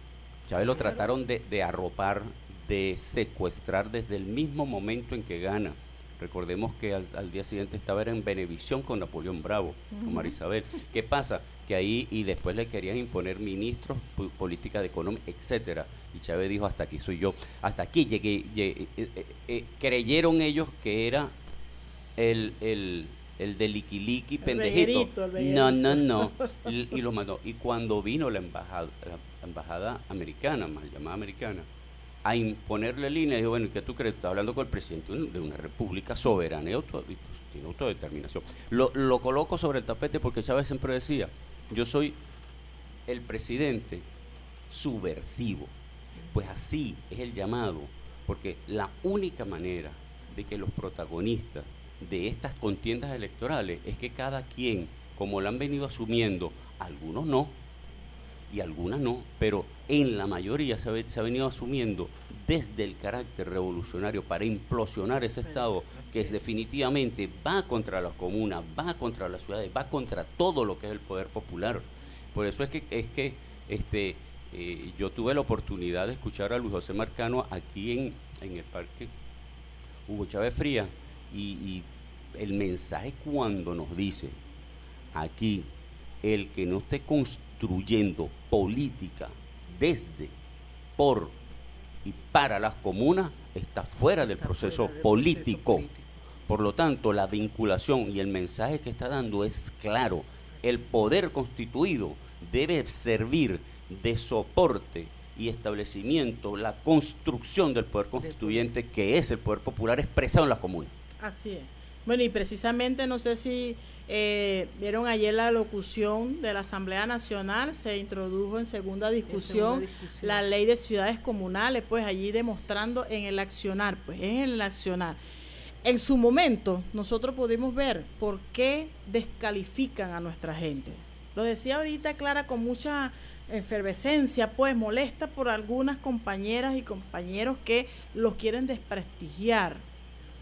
Chávez lo trataron de, de arropar, de secuestrar desde el mismo momento en que gana. Recordemos que al, al día siguiente estaba era en Benevisión con Napoleón Bravo, con María Isabel. ¿Qué pasa? Que ahí y después le querían imponer ministros, política de economía, etcétera. Y Chávez dijo, hasta aquí soy yo. Hasta aquí llegué. llegué, eh, eh, eh, creyeron ellos que era el, el, el de liquiliqui pendejito. reguerito, el no, no, no. (laughs) Y, y lo mandó. Y cuando vino la embajada, la embajada americana, mal llamada americana, a imponerle línea, dijo, bueno, ¿y qué tú crees? Estás hablando con el presidente de una república soberana y, pues, tiene autodeterminación. Lo, lo coloco sobre el tapete porque Chávez siempre decía, yo soy el presidente subversivo. Pues así es el llamado, porque la única manera de que los protagonistas de estas contiendas electorales es que cada quien, como lo han venido asumiendo, algunos no, y algunas no, pero en la mayoría se ha, ve- se ha venido asumiendo desde el carácter revolucionario para implosionar ese Estado que es definitivamente va contra las comunas, va contra las ciudades, va contra todo lo que es el poder popular. Por eso es que, es que este, eh, yo tuve la oportunidad de escuchar a Luis José Marcano aquí en, en el Parque Hugo Chávez Fría y, y el mensaje cuando nos dice aquí el que no esté construyendo política desde, por y para las comunas está fuera del proceso político. Por lo tanto, la vinculación y el mensaje que está dando es claro. El poder constituido debe servir de soporte y establecimiento, la construcción del poder constituyente, que es el poder popular expresado en las comunas. Así es. Bueno, y precisamente no sé si eh, vieron ayer la locución de la Asamblea Nacional, se introdujo en segunda discusión, discusión. la ley de ciudades comunales, pues allí demostrando en el accionar, pues en el accionar. En su momento nosotros pudimos ver por qué descalifican a nuestra gente. Lo decía ahorita Clara con mucha efervescencia, pues molesta por algunas compañeras y compañeros que los quieren desprestigiar.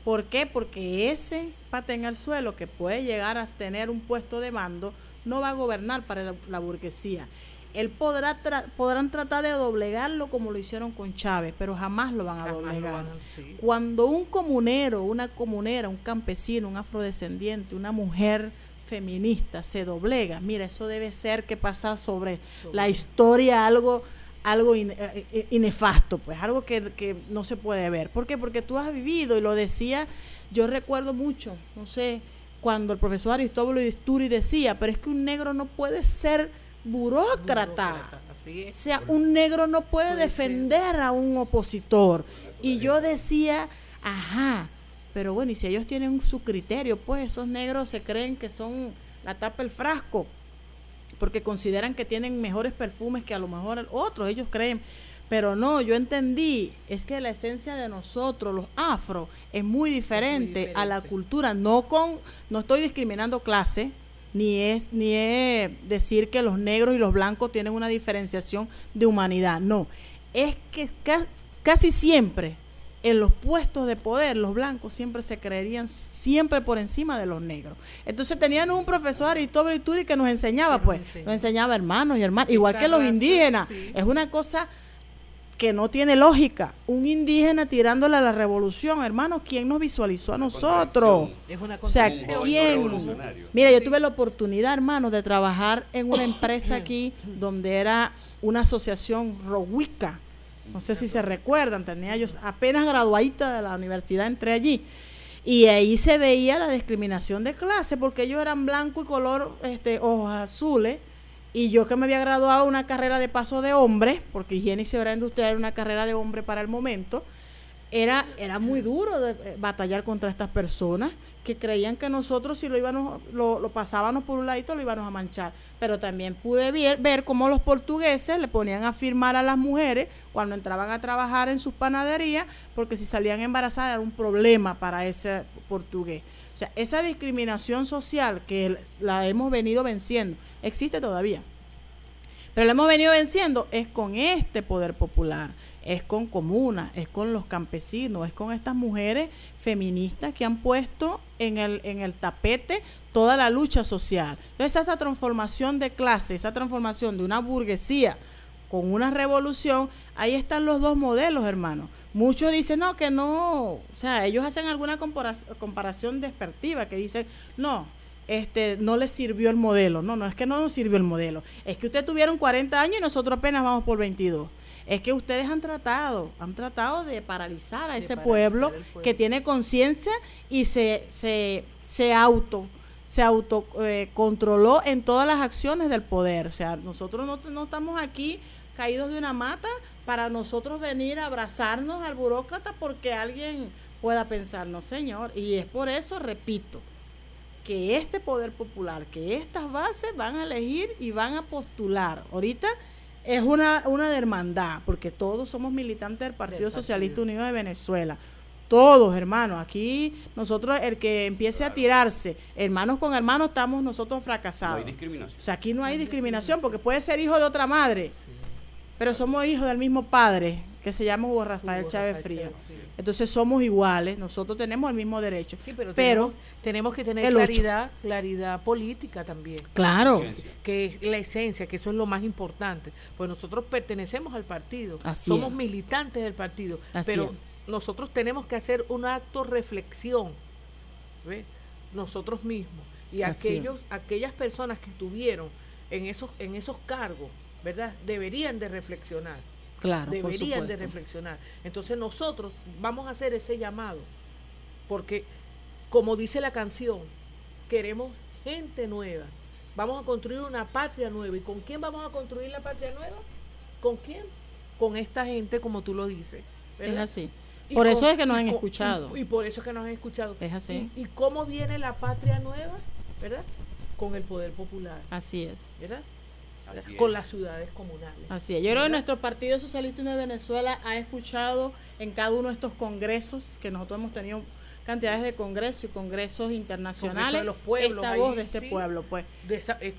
¿Por qué? Porque ese pata en el suelo que puede llegar a tener un puesto de mando no va a gobernar para la, la burguesía. Él podrá tra- podrán tratar de doblegarlo como lo hicieron con Chávez, pero jamás lo van a Jamás doblegar. van a- sí. Cuando un comunero, una comunera, un campesino, un afrodescendiente, una mujer feminista se doblega, mira, eso debe ser que pasa sobre la historia algo algo in- eh, eh, inefasto, pues algo que, que no se puede ver. ¿Por qué? Porque tú has vivido y lo decía, yo recuerdo mucho, no sé, cuando el profesor Aristóbulo Isturi decía, pero es que un negro no puede ser burócrata. Así O sea, un negro no puede Puede defender a un opositor. Y yo decía, ajá, pero bueno, y si ellos tienen su criterio, pues esos negros se creen que son la tapa del frasco, porque consideran que tienen mejores perfumes que a lo mejor otros, ellos creen. Pero no, yo entendí, es que la esencia de nosotros, los afro, es muy diferente, a la cultura, no con, no estoy discriminando clase, ni es, ni es decir que los negros y los blancos tienen una diferenciación de humanidad, no, es que ca- casi siempre en los puestos de poder los blancos siempre se creerían siempre por encima de los negros. Entonces tenían un profesor Aristóbulo Ituri que nos enseñaba, pues, nos enseñaba hermanos y hermanas, igual que los indígenas. sí. Es una cosa que no tiene lógica. Un indígena tirándole a la revolución, hermanos, ¿quién nos visualizó a nosotros? Es una O sea. ¿quién? Mira, yo tuve la oportunidad, hermano, de trabajar en una (coughs) empresa aquí donde era una asociación Rowica. No sé si se recuerdan, tenía yo apenas graduadita de la universidad, entré allí. Y ahí se veía la discriminación de clase porque ellos eran blanco y color este, ojos azules. Y yo que me había graduado una carrera de paso de hombre, porque higiene y seguridad industrial era una carrera de hombre para el momento, era, era muy duro de, eh, batallar contra estas personas que creían que nosotros si lo íbamos, lo, lo pasábamos por un ladito lo íbamos a manchar. Pero también pude ver, ver cómo los portugueses le ponían a firmar a las mujeres cuando entraban a trabajar en sus panaderías, porque si salían embarazadas era un problema para ese portugués. O sea, esa discriminación social que la hemos venido venciendo, existe todavía. Pero la hemos venido venciendo es con este poder popular. Es con comunas, es con los campesinos, es con estas mujeres feministas que han puesto en el, en el tapete toda la lucha social. Entonces esa transformación de clase, esa transformación de una burguesía con una revolución, ahí están los dos modelos, hermano. Muchos dicen, no, que no, o sea, ellos hacen alguna comparación despertiva, que dicen, no, este, no les sirvió el modelo. No, no es que no nos sirvió el modelo. Es que ustedes tuvieron 40 años y nosotros apenas vamos por 22. Es que ustedes han tratado, han tratado de paralizar a ese pueblo, que tiene conciencia y se, se, se auto se autocontroló eh, en todas las acciones del poder. O sea, nosotros no, no estamos aquí caídos de una mata para nosotros venir a abrazarnos al burócrata porque alguien pueda pensar, no señor. Y es por eso, repito, que este poder popular, que estas bases van a elegir y van a postular. Ahorita es una, una hermandad, porque todos somos militantes del Partido Socialista Unido de Venezuela. Todos, hermanos. Aquí nosotros, el que empiece a tirarse, hermanos con hermanos, estamos nosotros fracasados. No hay discriminación. O sea, aquí no hay discriminación, porque puede ser hijo de otra madre, pero somos hijos del mismo padre, que se llama Hugo Rafael Chávez Frías. Entonces somos iguales, nosotros tenemos el mismo derecho. Sí, pero, tenemos, que tener claridad, claridad política también. Claro. Que es la esencia, que eso es lo más importante. Pues nosotros pertenecemos al partido, somos militantes del partido, pero nosotros tenemos que hacer un acto reflexión, nosotros mismos y aquellos, aquellas personas que estuvieron en esos, en esos cargos, ¿verdad? Deberían de reflexionar. Claro, deberían de reflexionar. Entonces nosotros vamos a hacer ese llamado, porque como dice la canción, queremos gente nueva. Vamos a construir una patria nueva. ¿Y con quién vamos a construir la patria nueva? ¿Con quién? Con esta gente, como tú lo dices. Es así. por eso es que nos han escuchado. Y, por eso es que nos han escuchado. Es así. ¿Y, cómo viene la patria nueva? ¿Verdad? Con el poder popular. Así es. ¿Verdad? Con las ciudades comunales. Así es. Yo creo que nuestro Partido Socialista de Venezuela ha escuchado en cada uno de estos congresos, que nosotros hemos tenido cantidades de congresos y congresos internacionales, de los pueblos, esta voz de este pueblo, pues.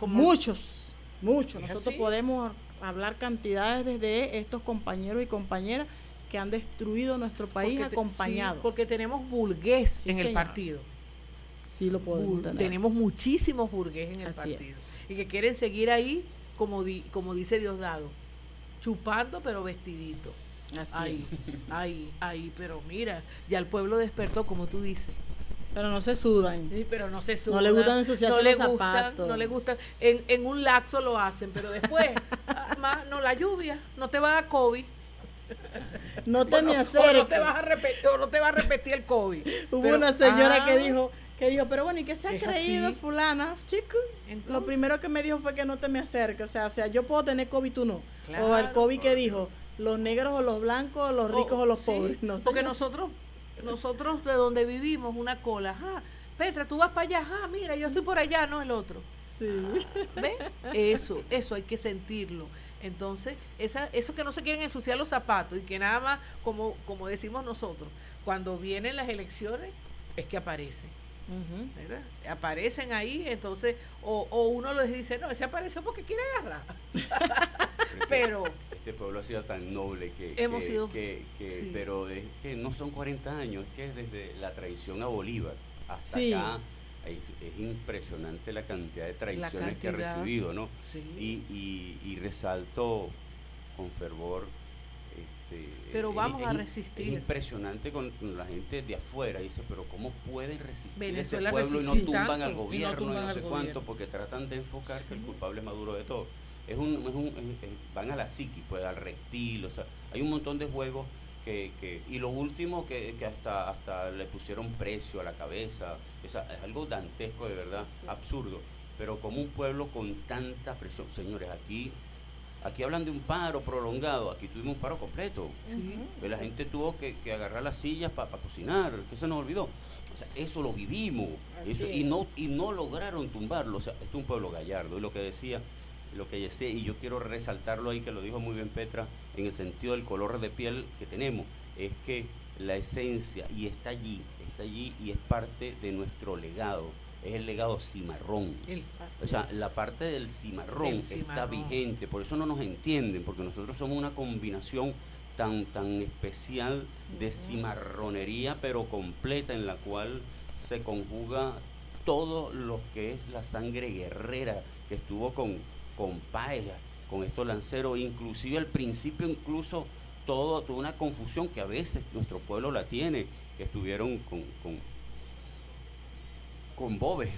muchos, muchos. Nosotros podemos hablar cantidades de estos compañeros y compañeras que han destruido nuestro país acompañados. porque tenemos burgués en el partido. Sí lo podemos tener. Tenemos muchísimos burgués en el partido. Y que quieren seguir ahí como, como dice Diosdado, chupando pero vestidito. Así. Ahí, ahí, ahí, pero mira, ya el pueblo despertó, como tú dices. Pero no se sudan. Sí, pero no se sudan. No le gustan ensuciarse no le los zapatos. no le gusta. En, en un laxo lo hacen, pero después, (laughs) ah, no, la lluvia, no te va a dar COVID. No te me acerques. no te vas a repetir, no te va a repetir el COVID. (laughs) Hubo una señora que ah. dijo, que dijo, pero bueno, ¿y qué se ha creído fulana, chico? Lo primero que me dijo fue que no te me acerques, o sea, o sea, yo puedo tener COVID, tú no. o el COVID que dijo, los negros o los blancos, los ricos o, los pobres. No Porque nosotros, nosotros de donde vivimos, una cola, ah, Petra, tú vas para allá, ah, mira, yo estoy por allá, no el otro. Sí. ¿Ves? Eso, eso hay que sentirlo. Entonces, esa, eso que no se quieren ensuciar los zapatos y que nada más, como, como decimos nosotros, cuando vienen las elecciones, es que aparece. Aparecen ahí, entonces, o, o, uno les dice, no, ese apareció porque quiere agarrar. (laughs) pero este pueblo ha sido tan noble que, hemos sido, que, pero es que no son 40 años, es que es desde la traición a Bolívar hasta acá. Es, impresionante la cantidad de traiciones que ha recibido, ¿no? Y, y, y resalto con fervor pero vamos a resistir. Es impresionante con, la gente de afuera. Dice, pero ¿cómo pueden resistir ese pueblo y no tumban al gobierno y no, sé cuánto? Porque tratan de enfocar que el culpable es Maduro de todo. Es un, es un van a la psiqui, pues al reptil, o sea, hay un montón de juegos que, que y lo último que, que, hasta hasta le pusieron precio a la cabeza, es, es algo dantesco de verdad, absurdo. Pero como un pueblo con tanta presión, señores, aquí Aquí hablan de un paro prolongado, aquí tuvimos un paro completo. la gente tuvo que, agarrar las sillas para cocinar, que se nos olvidó. O sea, eso lo vivimos y, no, y no lograron tumbarlo. O sea, esto es un pueblo gallardo. Y lo que decía, lo que decía, y yo quiero resaltarlo ahí, que lo dijo muy bien Petra, en el sentido del color de piel que tenemos, es que la esencia, y está allí, está allí y es parte de nuestro legado es el legado cimarrón. o sea, la parte del cimarrón está vigente, por eso no nos entienden, porque nosotros somos una combinación tan, tan especial de cimarronería, pero completa, en la cual se conjuga todo lo que es la sangre guerrera que estuvo con, con Paella, con estos lanceros, inclusive al principio incluso todo, toda una confusión que a veces nuestro pueblo la tiene, que estuvieron con, con, con Bobe,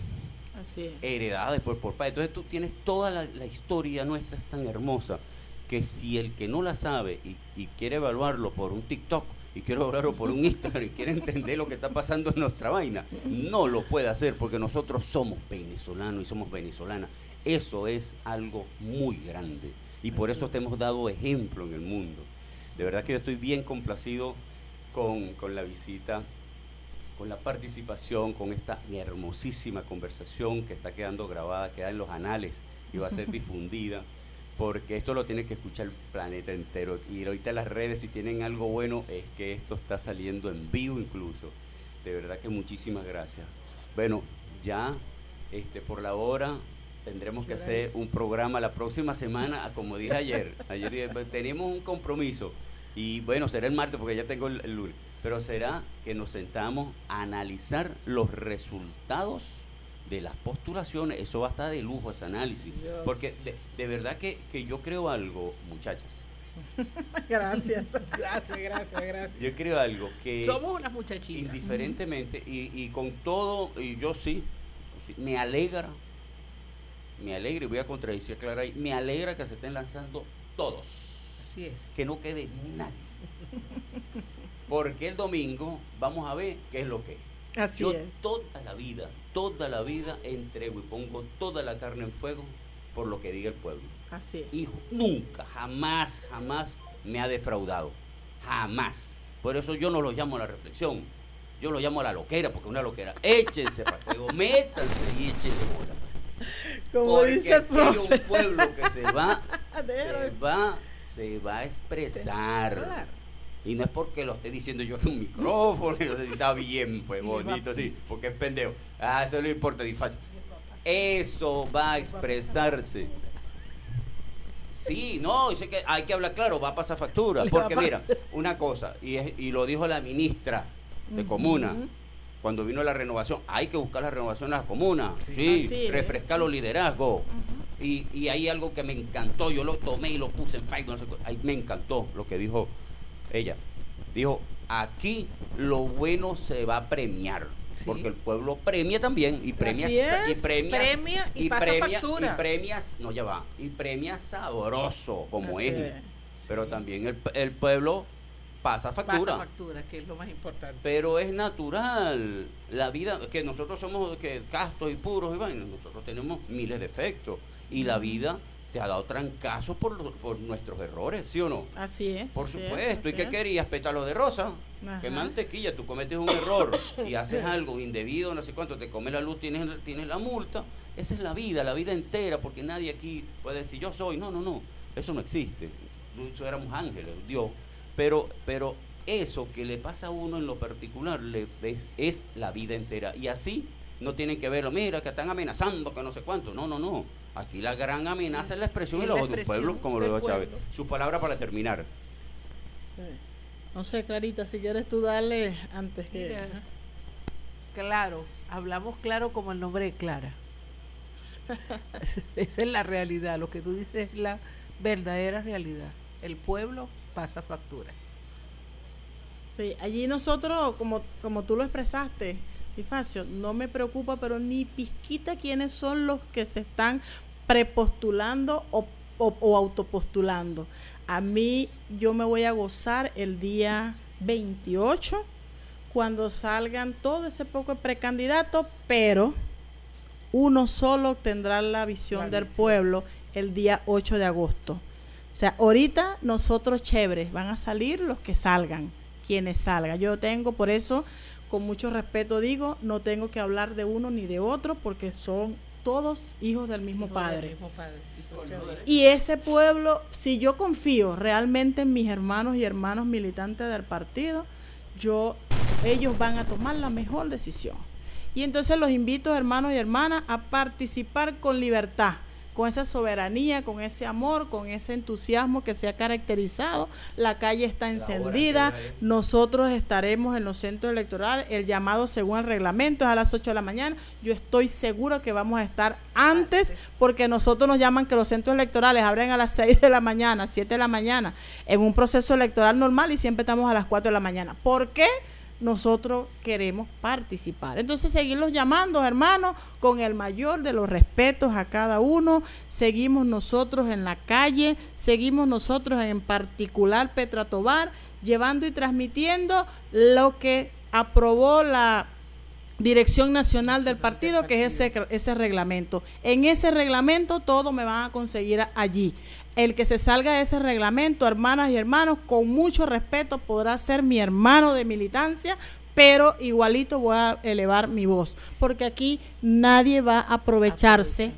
Así es. heredada después por padre. Entonces tú tienes toda la, la historia nuestra es tan hermosa que si el que no la sabe y, y quiere evaluarlo por un TikTok y quiere evaluarlo por un Instagram y quiere entender lo que está pasando en nuestra vaina, no lo puede hacer porque nosotros somos venezolanos y somos venezolanas. Eso es algo muy grande y por eso te hemos dado ejemplo en el mundo. De verdad que yo estoy bien complacido con, con la visita con la participación, con esta hermosísima conversación que está quedando grabada, queda en los anales y va a ser (laughs) difundida, porque esto lo tiene que escuchar el planeta entero. Y ahorita las redes, si tienen algo bueno, es que esto está saliendo en vivo incluso. De verdad que muchísimas gracias. Bueno, ya este, por la hora tendremos que hacer un programa la próxima semana, como dije ayer. Ayer dije, "Pues, tenemos un compromiso y bueno, será el martes porque ya tengo el, el lunes, pero será que nos sentamos a analizar los resultados de las postulaciones. Eso va a estar de lujo ese análisis. Dios. Porque de, de verdad que, que yo creo algo, muchachas. (laughs) Gracias, gracias, gracias, gracias. Yo creo algo que Somos unas muchachitas. indiferentemente y, y con todo, y yo sí, me alegra, me alegra, y voy a contradecir a Clara ahí, me alegra que se estén lanzando todos, Así es. que no quede nadie. (laughs) Porque el domingo vamos a ver qué es lo que es. Así yo es. toda la vida, toda la vida entrego y pongo toda la carne en fuego por lo que diga el pueblo. Así es. Y nunca, jamás, jamás me ha defraudado. Jamás. Por eso yo no lo llamo a la reflexión. Yo lo llamo a la loquera, porque una loquera. Échense para el fuego, (laughs) métanse y échenle bola. Como Porque dice el hay un pueblo que se va, (laughs) se va, se va a expresar. Y no es porque lo esté diciendo yo en un micrófono, (laughs) está bien, pues (laughs) bonito, sí, porque es pendejo. Ah, eso no importa, fácil. Eso va a expresarse. Sí, no, sé que hay que hablar claro, va a pasar factura. Porque mira, una cosa, y, es- y lo dijo la ministra de Comuna, cuando vino la renovación, hay que buscar la renovación en las comunas, Sí. sí, refrescar los liderazgos. y, y hay algo que me encantó, yo lo tomé y lo puse en Facebook, no sé me encantó lo que dijo ella. Dijo, aquí lo bueno se va a premiar. Sí. Porque el pueblo premia también y premia y premia Premia y factura. y premias no ya va y premia sabroso como Así es es. pero también el, el pueblo pasa factura Pasa factura, que es lo más importante. pero es natural la vida que nosotros somos que castos y puros y bueno, nosotros tenemos miles de efectos y la vida te ha dado trancazos por, por nuestros errores, ¿sí o no? Así es. Por así es, supuesto, ¿y qué es. querías? Pétalo de rosa. Ajá. Que mantequilla, tú cometes un error (coughs) y haces algo indebido, no sé cuánto, te come la luz, tienes, tienes la multa. Esa es la vida, la vida entera, porque nadie aquí puede decir yo soy. No, no, no, eso no existe. Nosotros éramos ángeles, Dios. Pero, pero eso que le pasa a uno en lo particular le, es, es la vida entera. Y así no tienen que verlo, mira, que están amenazando, que no sé cuánto. No, no, no. Aquí la gran amenaza es la expresión y la la voz de un pueblo, como lo dijo Chávez. Su palabra para terminar. Sí. No sé, Clarita, si quieres tú darle antes que. Mira. Claro, hablamos claro como el nombre de Clara. (laughs) Esa es la realidad, lo que tú dices es la verdadera realidad. El pueblo pasa factura. Sí, allí nosotros, como, como tú lo expresaste, No me preocupa, pero ni pizquita quiénes son los que se están prepostulando o, o- o autopostulando. A mí, yo me voy a gozar el día 28 cuando salgan todo ese poco de precandidatos, pero uno solo tendrá la visión del pueblo el día 8 de agosto. O sea, ahorita nosotros chéveres, van a salir los que salgan, quienes salgan. Yo tengo, por eso, con mucho respeto digo, no tengo que hablar de uno ni de otro, porque son todos hijos del mismo Hijo del padre. mismo padre. Y ese pueblo, si yo confío realmente en mis hermanos y hermanos militantes del partido, yo, ellos van a tomar la mejor decisión. Y entonces los invito, hermanos y hermanas, a participar con libertad, con esa soberanía, con ese amor, con ese entusiasmo que se ha caracterizado. La calle está encendida. Nosotros estaremos en los centros electorales. El llamado según el reglamento es a las 8 de la mañana. Yo estoy seguro que vamos a estar antes porque nosotros nos llaman que los centros electorales abren a las (laughs) 6 de la mañana, 7 de la mañana, en un proceso electoral normal y siempre estamos a las 4 de la mañana. ¿Por qué? Nosotros queremos participar. Entonces, seguirlos llamando, hermanos, con el mayor de los respetos a cada uno. Seguimos nosotros en la calle, seguimos nosotros en particular Petra Tobar, llevando y transmitiendo lo que aprobó la Dirección Nacional del Partido, que es ese, ese reglamento. En ese reglamento todo me van a conseguir allí. El que se salga de ese reglamento, hermanas y hermanos, con mucho respeto podrá ser mi hermano de militancia, pero igualito voy a elevar mi voz, porque aquí nadie va a aprovecharse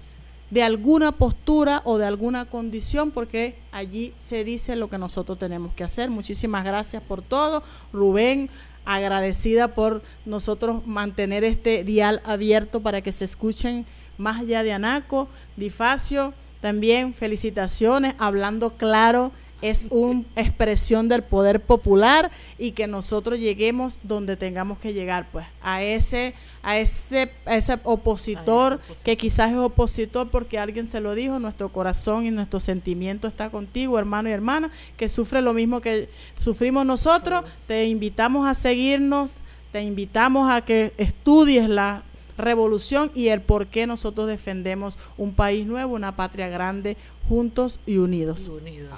de alguna postura o de alguna condición, porque allí se dice lo que nosotros tenemos que hacer. Muchísimas gracias por todo. Rubén, agradecida por nosotros mantener este dial abierto para que se escuchen más allá de Anaco, Difacio también felicitaciones, hablando claro, es una expresión del poder popular y que nosotros lleguemos donde tengamos que llegar, pues, a ese, a ese, ese opositor que quizás es opositor porque alguien se lo dijo, nuestro corazón y nuestro sentimiento está contigo, hermano y hermana, que sufre lo mismo que sufrimos nosotros. Te invitamos a seguirnos, te invitamos a que estudies la revolución y el por qué nosotros defendemos un país nuevo, una patria grande, juntos y unidos. unidos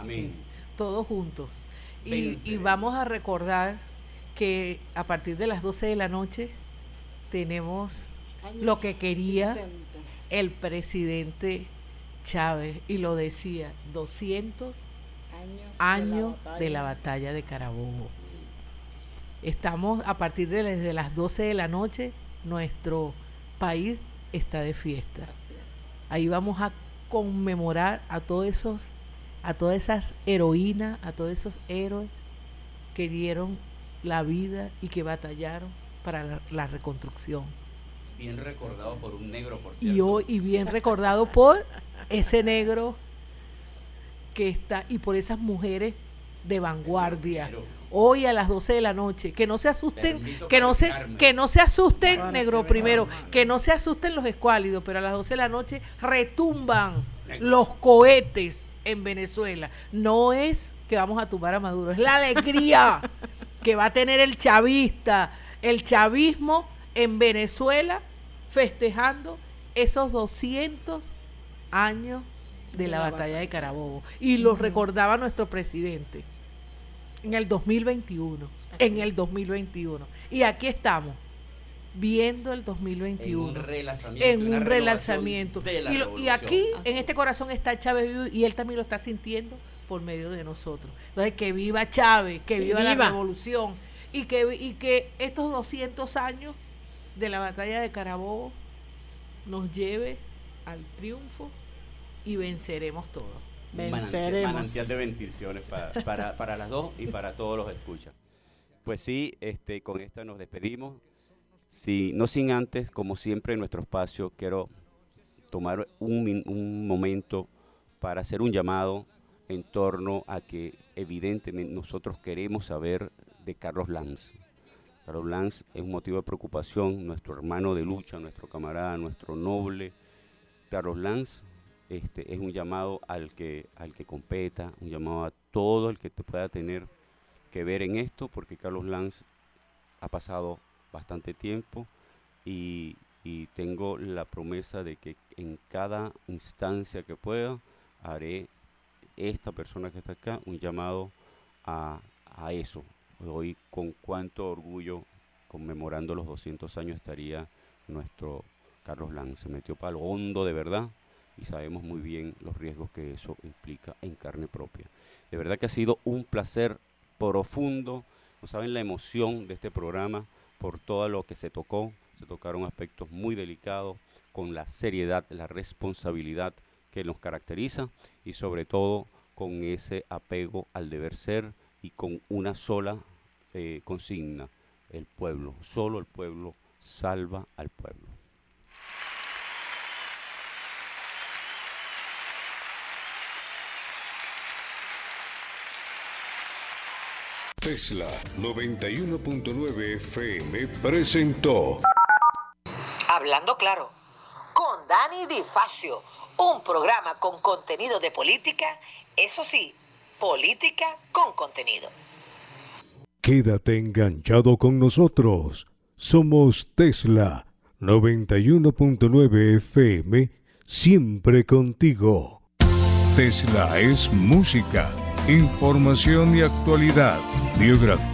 Todos juntos. Y, vamos a recordar que a partir de las 12 de la noche tenemos lo que quería el presidente Chávez y lo decía, 200 años, de, la batalla de Carabobo. Estamos a partir de desde las 12 de la noche, nuestro país está de fiesta. Ahí vamos a conmemorar a todos esos, a todas esas heroínas, a todos esos héroes que dieron la vida y que batallaron para la, reconstrucción. Bien recordado por un negro, por cierto. Y, hoy, y bien recordado por ese negro que está, y por esas mujeres de vanguardia. Hoy a las 12 de la noche. Que no se asusten, que no se, que no se asusten, negro primero, que no se asusten los escuálidos, pero a las 12 de la noche retumban los cohetes en Venezuela. No es que vamos a tumbar a Maduro, es la alegría (laughs) que va a tener el chavista, el chavismo en Venezuela festejando esos 200 años de la batalla de Carabobo. Y lo recordaba nuestro presidente en el 2021. en el 2021. Y aquí estamos, viendo el 2021. En un relanzamiento. En un relanzamiento. y, aquí, en este corazón, está Chávez y él también lo está sintiendo por medio de nosotros. Entonces, que viva Chávez, que viva, la revolución y que, y que estos 200 años de la batalla de Carabobo nos lleve al triunfo y venceremos todos. Venceremos. Manantial de bendiciones (laughs) para, para, las dos y para todos los escuchas. Pues sí, este, con esta nos despedimos. Sí, no sin antes, como siempre en nuestro espacio, quiero tomar un, un momento para hacer un llamado en torno a que evidentemente nosotros queremos saber de Carlos Lanz. Carlos Lanz es un motivo de preocupación, nuestro hermano de lucha, nuestro camarada, nuestro noble. Carlos Lanz este, es un llamado al que, al que competa, un llamado a todo el que te pueda tener que ver en esto, porque Carlos Lanz ha pasado bastante tiempo y, tengo la promesa de que en cada instancia que pueda haré esta persona que está acá un llamado a, a eso. Hoy con cuánto orgullo conmemorando los 200 años estaría nuestro Carlos Lanz. Se metió para lo hondo de verdad y sabemos muy bien los riesgos que eso implica en carne propia. De verdad que ha sido un placer profundo, no saben la emoción de este programa por todo lo que se tocó, se tocaron aspectos muy delicados con la seriedad, la responsabilidad que nos caracteriza y sobre todo con ese apego al deber ser y con una sola eh, consigna, el pueblo, solo el pueblo salva al pueblo. Tesla 91.9 FM presentó Hablando claro, con Dani Di Facio, un programa con contenido de política, eso sí, política con contenido. Quédate enganchado con nosotros. Somos Tesla 91.9 FM, siempre contigo. Tesla es música, información y actualidad, biografía.